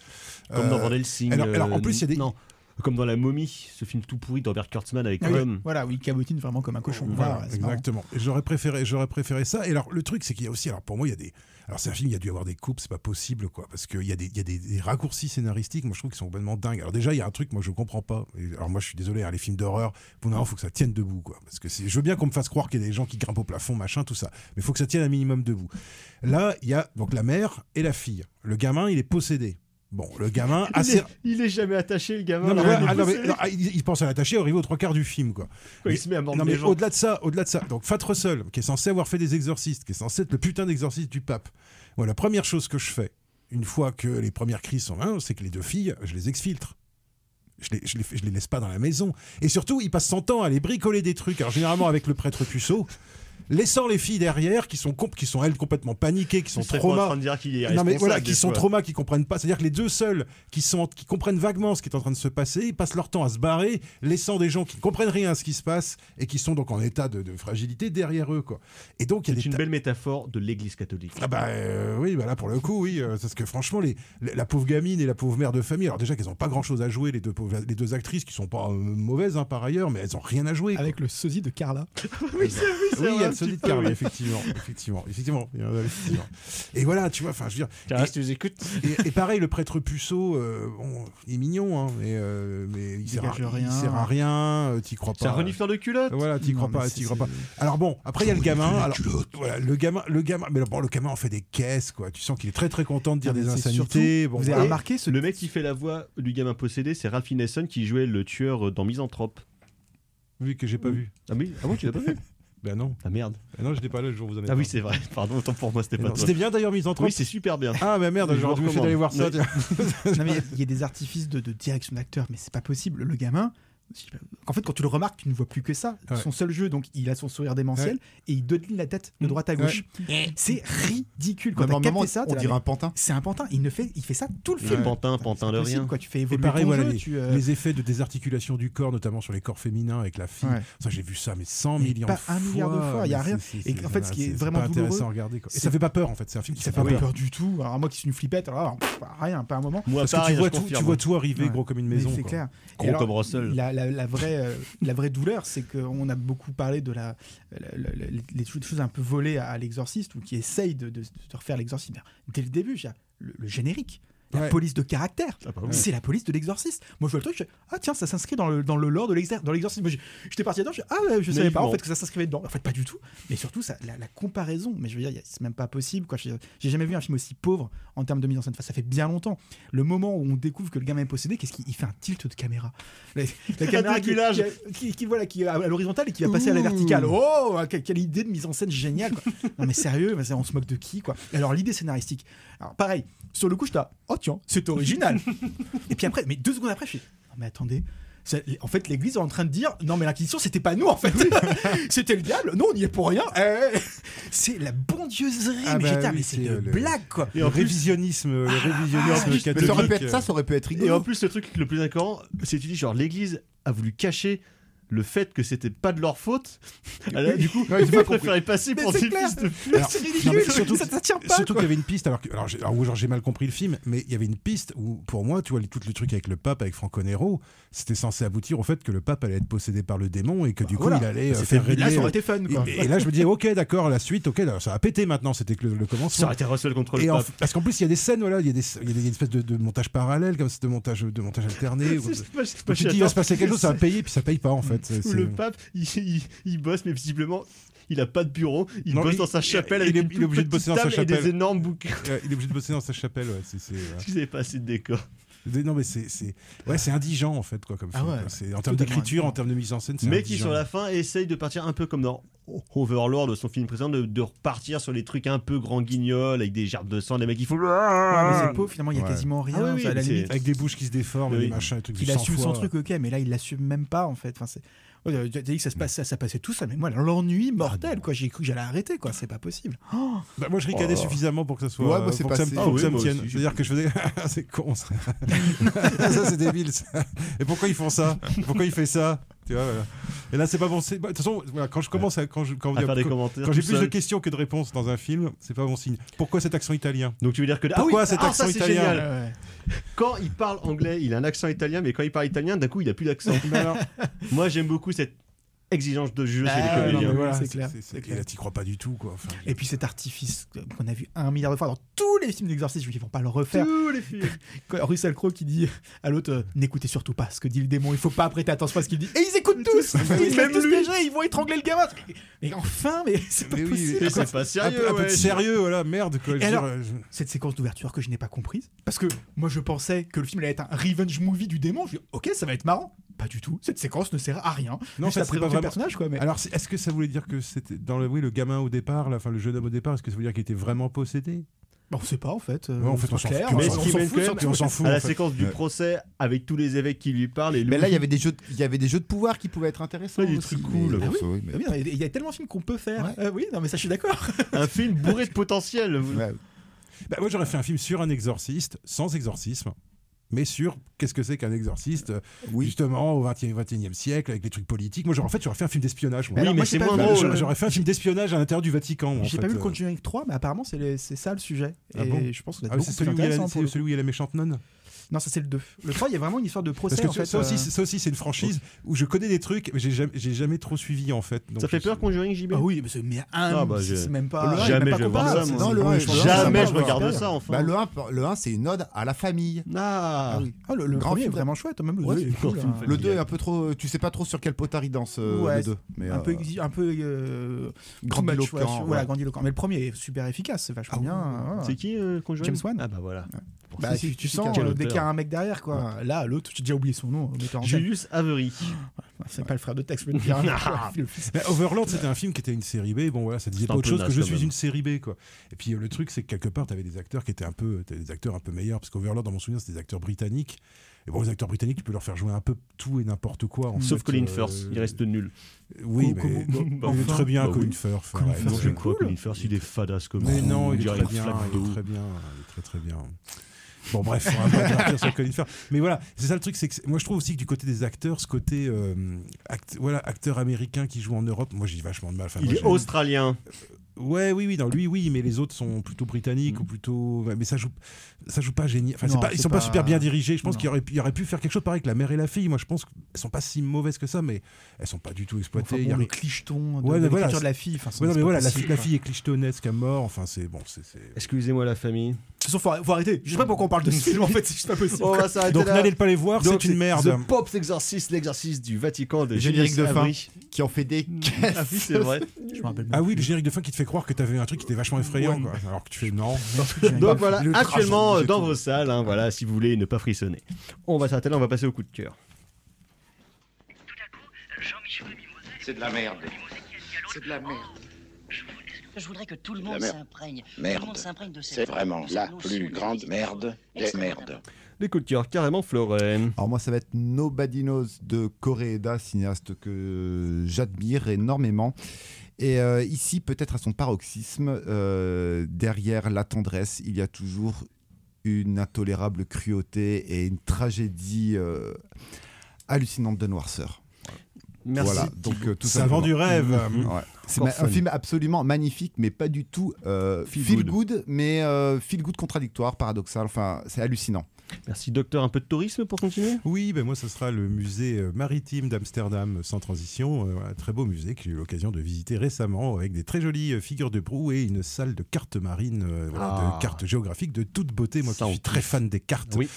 F: Comme dans
G: Euh,
F: Van Helsing.
G: alors- alors, en
F: euh,
G: plus, il y a des-
F: Non, comme dans La Momie, ce film tout pourri d'Herbert Kurtzman avec
H: Ah oui. Voilà, oui, il cabotine vraiment comme un cochon.
G: Voilà, exactement. J'aurais préféré, j'aurais préféré ça. Et alors, le truc, c'est qu'il y a aussi, alors pour moi, il y a des. Alors, c'est un film, il y a dû y avoir des coupes, c'est pas possible, quoi. Parce qu'il y a, des, il y a des, des raccourcis scénaristiques, moi, je trouve qu'ils sont complètement dingues. Alors, déjà, il y a un truc, moi, je comprends pas. Alors, moi, je suis désolé, hein, les films d'horreur, pour il faut que ça tienne debout, quoi. Parce que c'est- je veux bien qu'on me fasse croire qu'il y a des gens qui grimpent au plafond, machin, tout ça. Mais il faut que ça tienne un minimum debout. Là, il y a donc la mère et la fille. Le gamin, il est possédé. Bon, le gamin,
F: Il, est, il est jamais attaché, le gamin.
G: Non, mais,
F: là,
G: ouais,
F: il est
G: ah, non, mais-
F: possédé.
G: non, il, il pense à l'attacher arrivé aux trois quarts du film, quoi.
F: Il se met à mordre
G: non, mais au-delà de ça, au-delà de ça, donc Fat Russell, qui est censé avoir fait des exorcistes, qui est censé être le putain d'exorciste du pape. Moi, la première chose que je fais, une fois que les premières crises sont là, c'est que les deux filles, je les exfiltre. Je les, je, les, je les laisse pas dans la maison. Et surtout, il passe son temps à les bricoler des trucs. Alors, généralement, avec le prêtre puceau. Laissant les filles derrière qui sont qui sont elles complètement paniquées, qui sont
F: Tu serais pas en
G: trauma.
F: train de dire qu'il est
G: non mais voilà, qui sont traumas, qui comprennent pas. C'est-à-dire que les deux seuls qui sont qui comprennent vaguement ce qui est en train de se passer, ils passent leur temps à se barrer, laissant des gens qui ne comprennent rien à ce qui se passe et qui sont donc en état de, de fragilité derrière eux quoi. Et donc il y a
F: C'est
G: des
F: une belle métaphore de l'église catholique.
G: ah bah euh, oui, bah là pour le coup, oui, euh, parce que franchement, les, les- la pauvre gamine et la pauvre mère de famille, alors déjà qu'elles n'ont pas grand-chose à jouer, les deux, pauvres- les deux actrices qui sont pas euh, mauvaises hein, par ailleurs, mais elles n'ont rien à jouer. quoi.
H: Avec le sosie de Carla. *laughs*
G: oui,
F: c'est
G: oui, il y
F: vrai,
G: a
F: un
G: le solide
F: petit peu,
G: Carla,
F: oui.
G: effectivement, effectivement, effectivement, effectivement. Et voilà, tu vois, enfin, je veux dire.
F: Carla,
G: et-
F: si tu nous écoutes.
G: Et, et pareil, le prêtre puceau, euh, bon, il est mignon, hein, mais, euh, mais il, sert à,
H: dégage
G: il
H: rien.
G: sert à rien, euh, t'y crois pas.
F: C'est un renifleur de culotte.
G: Voilà, t'y crois
H: mais
G: pas, t'y crois pas. Alors bon, après il y a le gamin. Alors, voilà, le gamin, le gamin, mais bon, le gamin en fait des caisses, quoi. Tu sens qu'il est très très content de dire
H: Ah, mais
G: des insanités. Bon,
H: vous avez remarqué ce
F: Le mec qui fait la voix du gamin possédé, c'est Ralph Ineson qui jouait le tueur dans Misanthrope.
G: Oui, que j'ai pas vu.
F: Ah oui, ah bon, tu l'as pas vu
G: Ben non.
F: Ah merde.
G: Ben non, je n'étais pas là le jour où vous en êtes.
F: Ah oui, c'est vrai. *laughs* Pardon, autant pour moi, c'était pas.
G: C'était bien d'ailleurs mis en
F: Oui, c'est super bien.
G: Ah mais merde, j'aurais dû d'aller voir ça. *laughs*
H: Non, mais il y a- il y, a des artifices de, de direction d'acteur, mais c'est pas possible. Le gamin, en fait, quand tu le remarques, tu ne vois plus que ça.
G: Ouais.
H: Son seul jeu, donc, il a son sourire démentiel et il dodeline la tête de droite à gauche. C'est ridicule. Quand
I: moment,
H: ça,
I: on dirait un pantin.
H: C'est un pantin. Il ne fait, il fait ça tout le film.
F: pantin, pantin de rien.
H: Quoi, tu fais
G: Et
H: évoluer
G: pareil,
H: ton
G: voilà,
H: jeu,
G: les,
H: tu, euh,
G: les effets de désarticulation du corps, notamment sur les corps féminins avec la fille.
H: Ouais.
G: Ça, j'ai vu ça, mais 100
H: Mais
G: millions
H: pas
G: de fois.
H: un milliard de fois, il y a rien. Et en fait, ce qui est vraiment
G: intéressant à regarder. Et ça fait pas peur en fait. C'est un film qui
H: ça
G: fait pas peur.
H: du tout. Alors, moi qui suis une flippette, rien, pas un moment.
G: Parce que tu vois, tout,
F: confirme.
G: tu vois tout arriver gros comme une
H: Mais
G: maison.
H: C'est clair.
F: Gros comme Russell.
H: Euh, la vraie douleur, c'est qu'on a beaucoup parlé de la, les choses un peu volées à, l'exorciste ou qui essayent de, refaire l'exorciste. Dès le début, le générique. La
G: Ouais.
H: police de caractère,
F: Ah, bah
H: c'est la police de l'exorciste. Moi, je vois le truc, je fais, ah tiens, ça s'inscrit dans le, dans le lore de l'exer- dans l'exorcisme. J'étais parti là-dedans, je fais, ah ouais, je savais pas en fait que ça s'inscrivait dedans. En fait, pas du tout. Mais surtout, ça, la, la comparaison, mais je veux dire, c'est même pas possible. J'ai jamais vu un film aussi pauvre en termes de mise en scène. Enfin, ça fait bien longtemps. Le moment où on découvre que le gamin est possédé, qu'est-ce qu'il il fait un tilt de caméra? La, la *laughs* caméra qui, qui, qui- qui- voilà, qui est à l'horizontale et qui va passer à la verticale. Oh, quelle, quelle idée de mise en scène géniale. quoi. non mais sérieux, on se moque de qui quoi Alors l'idée scénaristique. Alors pareil, sur le coup, je t'ai oh tiens, c'est original. *laughs* et puis après, mais deux secondes après, je fais non mais attendez. En fait, l'Église est en train de dire non mais l'inquisition c'était pas nous en fait, *laughs* c'était le diable. Non, on y est pour rien. Eh, c'est la bondieuserie.
G: Ah
H: mais
G: bah
H: j'étais, ah,
G: oui,
H: mais c'est une
G: le-
H: blague quoi.
G: Le révisionnisme, le révisionnisme
I: Mais
G: catholique.
I: ça aurait pu être ça, ça aurait pu être
F: Et en plus, le truc le plus incohérent, c'est que tu dis genre l'église a voulu cacher le fait que c'était pas de leur faute. *laughs* Alors, du coup, ils préféraient passer
H: Mais
F: pour des fils de
H: C'est ridicule.
G: mais surtout,
H: ça, ça tient pas.
G: surtout qu'il y avait une piste, alors, que, alors, j'ai, alors, genre, j'ai mal compris le film, mais il y avait une piste où, pour moi, tu vois, tout le truc avec le pape, avec Franco Nero, c'était censé aboutir au fait que le pape allait être possédé par le démon et que du coup,
H: Voilà.
G: il allait
H: C'était-
G: faire régner.
H: Là, ça aurait été fun quoi.
G: et, et là, je me disais, ok, d'accord, la suite, ok, là, ça a pété maintenant, c'était que le, le
F: Ça
G: commencement.
F: aurait été Russell contre le
G: Et en-
F: pape.
G: parce qu'en plus, il y a des scènes, voilà, il y a, des, il y a des- il y a une espèce de, de montage parallèle, comme *laughs* c'est de montage, de montage alterné. tu dis, il va se passer quelque chose, ça va payer, puis ça paye pas en fait.
F: Le pape, *laughs* il, il- il bosse, mais visiblement, il a pas de bureau. Il
G: Non,
F: bosse
G: il-
F: dans sa chapelle
G: il
F: avec
G: est- il est obligé de bosser dans sa
F: table et des
G: chapelle.
F: énormes bouquins.
G: Il est obligé de bosser dans sa chapelle, ouais. c'est- c'est, *laughs* euh,
F: Vous avez pas assez de décor.
G: Non, mais c'est, c'est, ouais, c'est indigent en fait, quoi, comme
H: Ah
G: film.
H: ouais,
G: quoi.
H: ouais.
G: C'est, en termes d'écriture, en termes de mise en scène, c'est
F: Mais qui, sur la fin, essaye de partir un peu comme dans Overlord de son film précédent, de, de repartir sur les trucs un peu grand guignol, avec des gerbes de sang, des mecs qui font.
H: Ouais, mais c'est pauvre, finalement, il y a
G: Ouais.
H: quasiment rien.
F: Ah oui, oui,
H: à la limite.
G: Avec des bouches qui se déforment,
F: Oui.
G: des machins, des trucs
H: Il assume son truc, ok, mais là, il l'assume même pas, en fait. Enfin, T'as dit que ça, se passe, ça, ça passait tout ça, mais moi, l'ennui mortel, quoi. J'ai cru que j'allais arrêter, quoi. C'est pas possible. *gasps* Oh
G: Bah, moi, je ricanais
F: Oh.
G: suffisamment pour que ça soit.
I: Ouais, moi, c'est
G: pour que ça me,
F: Ah
G: que
F: oui,
G: ça me
F: moi
G: tienne.
F: aussi,
G: C'est-à-dire que je faisais. *laughs* c'est con, ça. *laughs* ça, c'est débile, ça. Et pourquoi ils font ça? *laughs* Pourquoi il fait ça? Tu vois, voilà. Et là, c'est pas bon. bah, De toute façon, voilà, quand je commence à. Quand, je, quand,
F: À faire des
G: quand- j'ai plus de questions que de réponses dans un film, c'est pas bon signe. Pourquoi cet accent italien?
F: Donc tu veux dire que.
G: Pourquoi
F: ah oui,
G: cet
F: ah,
G: accent
F: ça,
G: italien?
F: génial. Quand il parle anglais, il a un accent italien, mais quand il parle italien, d'un coup, il a plus d'accent. Moi, j'aime beaucoup cette exigence de jeu chez
H: Ah, voilà,
G: c'est
H: c'est clair,
G: c'est-
H: c'est
G: Et
H: clair.
G: là, t'y crois pas du tout, quoi. Enfin,
H: Et puis cet artifice qu'on a vu un milliard de fois dans tous les films d'exorcisme, ils vont pas le refaire.
F: Tous les films. *laughs*
H: Russell Crowe qui dit à l'autre euh, N'écoutez surtout pas ce que dit le démon, il faut pas prêter attention à ce qu'il dit. Et ils écoutent tous Ils se tous ils vont étrangler le gamin Mais enfin, mais *laughs* c'est pas
G: Mais oui,
H: possible
F: c'est pas
G: un
F: sérieux,
G: peu, un peu de sérieux, voilà, merde, quoi. je veux
H: alors,
G: je-
H: Cette séquence d'ouverture que je n'ai pas comprise, parce que moi je pensais que le film allait être un revenge movie du démon, je dis ok, ça va être marrant. Pas du tout, cette séquence ne sert à rien.
G: Non, ça c'est pas vraiment.
H: personnage quoi. Mais...
G: Alors, est-ce que ça voulait dire que c'était dans le, oui, le gamin au départ, là, enfin le jeune homme au départ, est-ce que ça voulait dire qu'il était vraiment possédé?
H: On sait pas en fait. euh,
G: Ouais, en fait, on s'en fout.
F: Mais
H: on
F: ce qui mène quand
G: on s'en fout,
F: à la
G: en fait.
F: séquence du procès avec tous les évêques qui lui parlent. Et
I: Mais là, il y avait des jeux, de- il y avait des jeux de pouvoir qui pouvaient être intéressants.
F: Ouais, des trucs cool.
H: Ah oui,
I: oui, mais-
H: bien, Il y a tellement de films qu'on peut faire.
I: Ouais.
H: Euh, oui, non, mais ça, je suis d'accord. *laughs*
F: un film bourré de potentiel.
G: Bah, moi, j'aurais fait un film sur un exorciste, sans exorcisme, mais sur qu'est-ce que c'est qu'un exorciste, euh,
I: Oui.
G: justement, au 20e, 21e siècle, avec les trucs politiques. Moi, j'aurais, en fait, j'aurais fait un film d'espionnage. moi.
F: Oui,
H: Alors,
F: mais c'est moins
H: vu-
G: Bah,
F: drôle.
G: j'aurais, fait un film d'espionnage à l'intérieur du Vatican. en
H: J'ai pas
G: fait,
H: vu le
G: euh.
H: Conjuring 3, mais apparemment, c'est le- c'est ça le sujet.
G: Ah
H: et
G: bon
H: je pense que
G: Ah c'est celui celui où il y a la méchante nonne.
H: Non, ça c'est le 2. Le 3, il y a vraiment une histoire de procès
G: Parce que
H: en fait.
G: ça, aussi,
H: euh,
G: c'est- ça aussi, c'est une franchise où je connais des trucs, mais j'ai jamais, j'ai jamais trop suivi en fait. Donc
F: Ça fait
G: je-
F: peur Conjuring JB
H: Ah oui, mais c'est mais un,
F: Ah bah,
H: c'est
F: je-
H: c'est même pas.
I: Le un,
H: c'est
F: Jamais
H: même pas
F: je vais voir
H: comparable,
F: ça,
H: c'est-
F: moi.
I: Non, le
H: oui,
I: un,
H: je
I: je
H: pense
I: pense
H: que
I: que
H: ça
F: Jamais
H: va
F: je
H: voir.
F: regarde ça enfin.
I: Bah, le 1, le 1 c'est une ode à la famille.
F: Ah,
I: oui.
H: Ah, le, le
I: Grand
H: premier est
I: film.
H: vraiment chouette, même le
I: Ouais,
H: 2 il est
I: c'est
H: cool.
F: film
H: hein.
F: familial.
I: Le 2 est un peu trop. Tu sais pas trop sur quel potard il danse, euh,
H: Ouais,
I: le 2. Mais,
H: un peu,
I: euh,
H: exi- un peu euh,
I: Grandiloquent,
H: too much, ouais,
I: ouais.
H: voilà, grandiloquent. Mais le premier est super efficace, c'est vachement bien.
F: c'est qui euh, Conjuring
H: James Wan.
F: Ah bah voilà.
H: Bah, tu, sens
F: quel
H: euh, dès
F: auteur
H: qu'il y a un mec derrière, quoi. Là, l'autre, j'ai déjà oublié son nom.
F: Julius Avery.
H: C'est pas le frère de Tex.
F: Ah. *laughs* *laughs*
G: Mais Overlord, c'était un film qui était une série B. Bon, voilà, ça disait pas autre chose que je suis
F: même.
G: une série B, quoi. Et puis euh, le truc, c'est que quelque part, t'avais des acteurs qui étaient un peu, t'avais des acteurs un peu meilleurs, parce qu'Overlord, dans mon souvenir, c'était des acteurs britanniques. Et bon, les acteurs britanniques, tu peux leur faire jouer un peu tout et n'importe quoi. en
F: Sauf
G: fait,
F: Colin
G: euh,
F: Firth, il reste nul.
G: Oui,
H: Co-
G: mais il est très bien,
F: Bah
G: Colin
F: oui.
G: Firth.
H: Colin
G: ouais,
H: Firth,
G: non,
H: c'est
F: J'aime
H: cool.
F: pas Colin Firth, il est fadasse comme
G: Mais non, il est très bien, il est très bien, il est très très bien. Bon bref, on va pas partir sur Colin. Mais voilà, c'est ça le truc, c'est que moi je trouve aussi que du côté des acteurs, ce côté euh, act- voilà, acteur américain qui joue en Europe, moi j'ai vachement de mal. Enfin,
F: Il est australien.
G: Ouais, oui, oui, non, lui, oui, mais les autres sont plutôt britanniques ou plutôt. ouais, Mais ça joue, ça joue pas génial. Enfin, c'est
H: Non,
G: pas, ils sont pas...
H: pas-
G: super bien dirigés. Je pense qu'il aurait, il aurait pu faire quelque chose pareil avec la mère et la fille. Moi, je pense qu'elles sont pas si mauvaises que ça, mais elles sont pas du tout exploitées.
H: Enfin,
G: Il y
H: bon,
G: a
H: le clicheton de,
G: Ouais,
H: de
G: voilà,
H: de la fille. Enfin,
G: Ouais, non, mais voilà, la,
H: possible,
G: la fille est clichetonnesque à mort. Enfin, c'est bon, c'est.
F: Excusez-moi la famille.
H: De toute façon, faut, faut arrêter. Je sais pas pourquoi on parle de ce film, en fait, c'est juste pas possible.
F: On va s'arrêter
G: Donc n'allez pas les voir, c'est une merde.
F: The Pope's Exorcist, l'exorciste du Vatican de
I: Générique de fin qui en fait des caisses. *laughs*
F: Ah oui, c'est vrai.
H: Je me rappelle
G: Ah oui, le générique de fin qui te fait croire que t'avais un truc qui était vachement effrayant, quoi. Alors que tu fais non. *laughs*
F: Donc voilà,
I: Le
F: actuellement euh, dans vos salles, hein, voilà, si vous voulez ne pas frissonner. On va s'arrêter là, on va passer au coup de cœur.
N: C'est de la merde. C'est de la merde.
C: Je voudrais que tout le monde
N: merde.
C: s'imprègne.
N: Merde. C'est vraiment la plus grande merde des merdes.
F: Les coups de cœur carrément Florent.
I: Alors moi ça va être Nobody Knows de Koreeda, cinéaste que j'admire énormément. Et euh, ici peut-être à son paroxysme, euh, derrière la tendresse, il y a toujours une intolérable cruauté et une tragédie euh, hallucinante de noirceur.
F: Merci.
I: Voilà, donc euh, tout
G: Ça vend du rêve.
I: Ouais. C'est un
F: fun.
I: film absolument magnifique, mais pas du tout euh,
F: Feel
I: feel,
F: good.
I: good. mais euh, feel good contradictoire, paradoxal. Enfin, c'est hallucinant.
F: Merci docteur, un peu de tourisme pour continuer?
G: Oui, ben moi, ce sera le musée euh, maritime d'Amsterdam sans transition. Euh, un très beau musée que j'ai eu l'occasion de visiter récemment avec des très jolies euh, figures de proue et une salle de cartes marines, euh, voilà,
F: Ah.
G: de cartes géographiques de toute beauté. Moi
F: Ça,
G: qui suis très
F: kiffe.
G: fan des cartes.
F: Oui.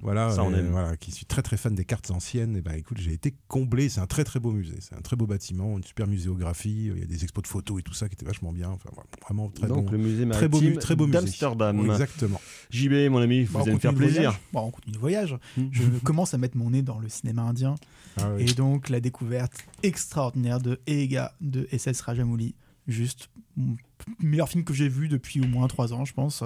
G: Voilà,
F: Ça, on
G: euh,
F: aime.
G: voilà, qui suis très très fan des cartes anciennes. Et ben écoute, j'ai été comblé. C'est un très très beau musée. C'est un très beau bâtiment, une super muséographie. Il y a des expos de photos et tout ça qui étaient vachement bien. Enfin, vraiment très
F: Donc
G: bon.
F: le musée
G: Très beau,
F: maritime
G: très beau musée.
F: d'Amsterdam.
G: Exactement.
F: JB, mon ami, vous
H: Bon, on
F: allez me faire plaisir.
H: Bon, on continue le voyage.
F: Hmm.
H: Je commence à mettre mon nez dans le cinéma indien.
G: Ah.
H: Et donc, la découverte extraordinaire de Ega de SS Rajamouli. Juste meilleur film que j'ai vu depuis au moins trois ans, je pense.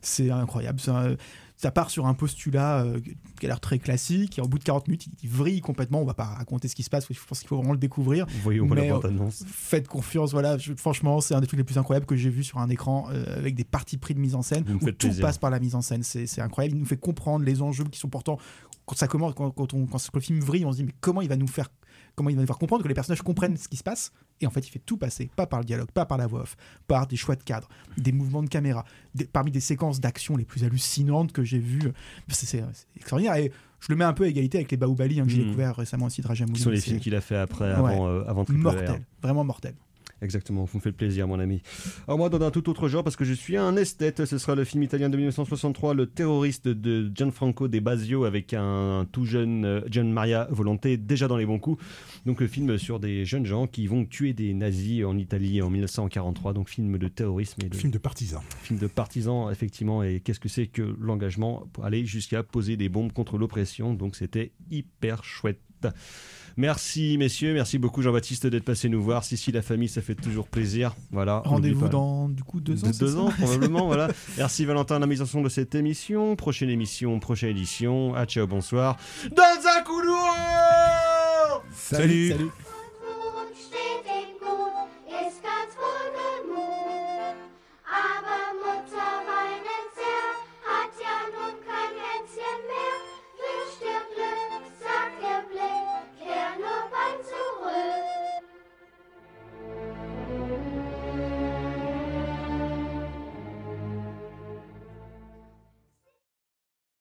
H: C'est incroyable. Ça, ça part sur un postulat euh, qui a l'air très classique. Et au bout de 40 minutes, il vrille complètement. On va pas raconter ce qui se passe. Je pense qu'il faut vraiment le découvrir. Mais,
F: la
H: euh. Faites confiance. Voilà, Je- franchement, c'est un des trucs les plus incroyables que j'ai vu sur un écran euh, avec des parties pris de mise en scène
F: Vous
H: où tout
F: plaisir.
H: passe par la mise en scène. C'est c'est incroyable. Il nous fait comprendre les enjeux qui sont pourtant quand ça commence, quand, quand on, quand le film vrille, on se dit mais comment il va nous faire, comment il va nous faire comprendre que les personnages comprennent ce qui se passe? Et en fait, il fait tout passer, pas par le dialogue, pas par la voix off, par des choix de cadre, des mouvements de caméra, des- parmi des séquences d'action les plus hallucinantes que j'ai vues. C'est extraordinaire. Et je le mets un peu à égalité avec les Baobali hein, que j'ai
F: Mhm.
H: découvert récemment aussi de Rajamouli.
F: Ce sont les films qu'il a fait après,
H: Ouais.
F: avant, euh, avant
H: mortel, vraiment mortel.
F: Exactement, vous me faites plaisir, mon ami. Alors moi, dans un tout autre genre, parce que je suis un esthète, ce sera le film italien de 1963, Le terroriste de Gianfranco De Basio, avec un tout jeune euh, Gian Maria Volonté, déjà dans les bons coups. Donc le film sur des jeunes gens qui vont tuer des nazis en Italie en 1943. Donc film de terrorisme et de
G: Film de partisans.
F: film de partisans, effectivement. Et qu'est-ce que c'est que l'engagement pour aller jusqu'à poser des bombes contre l'oppression? Donc c'était hyper chouette. Merci messieurs, merci beaucoup Jean-Baptiste d'être passé nous voir. Si si la famille, ça fait toujours plaisir. Voilà.
H: Rendez-vous dans du coup deux ans.
F: De deux ans, *laughs* probablement. voilà. Merci Valentin à la mise en son de cette émission. Prochaine émission, prochaine édition. Ah, ciao, bonsoir. Dans un couloir
G: Salut.
H: Salut.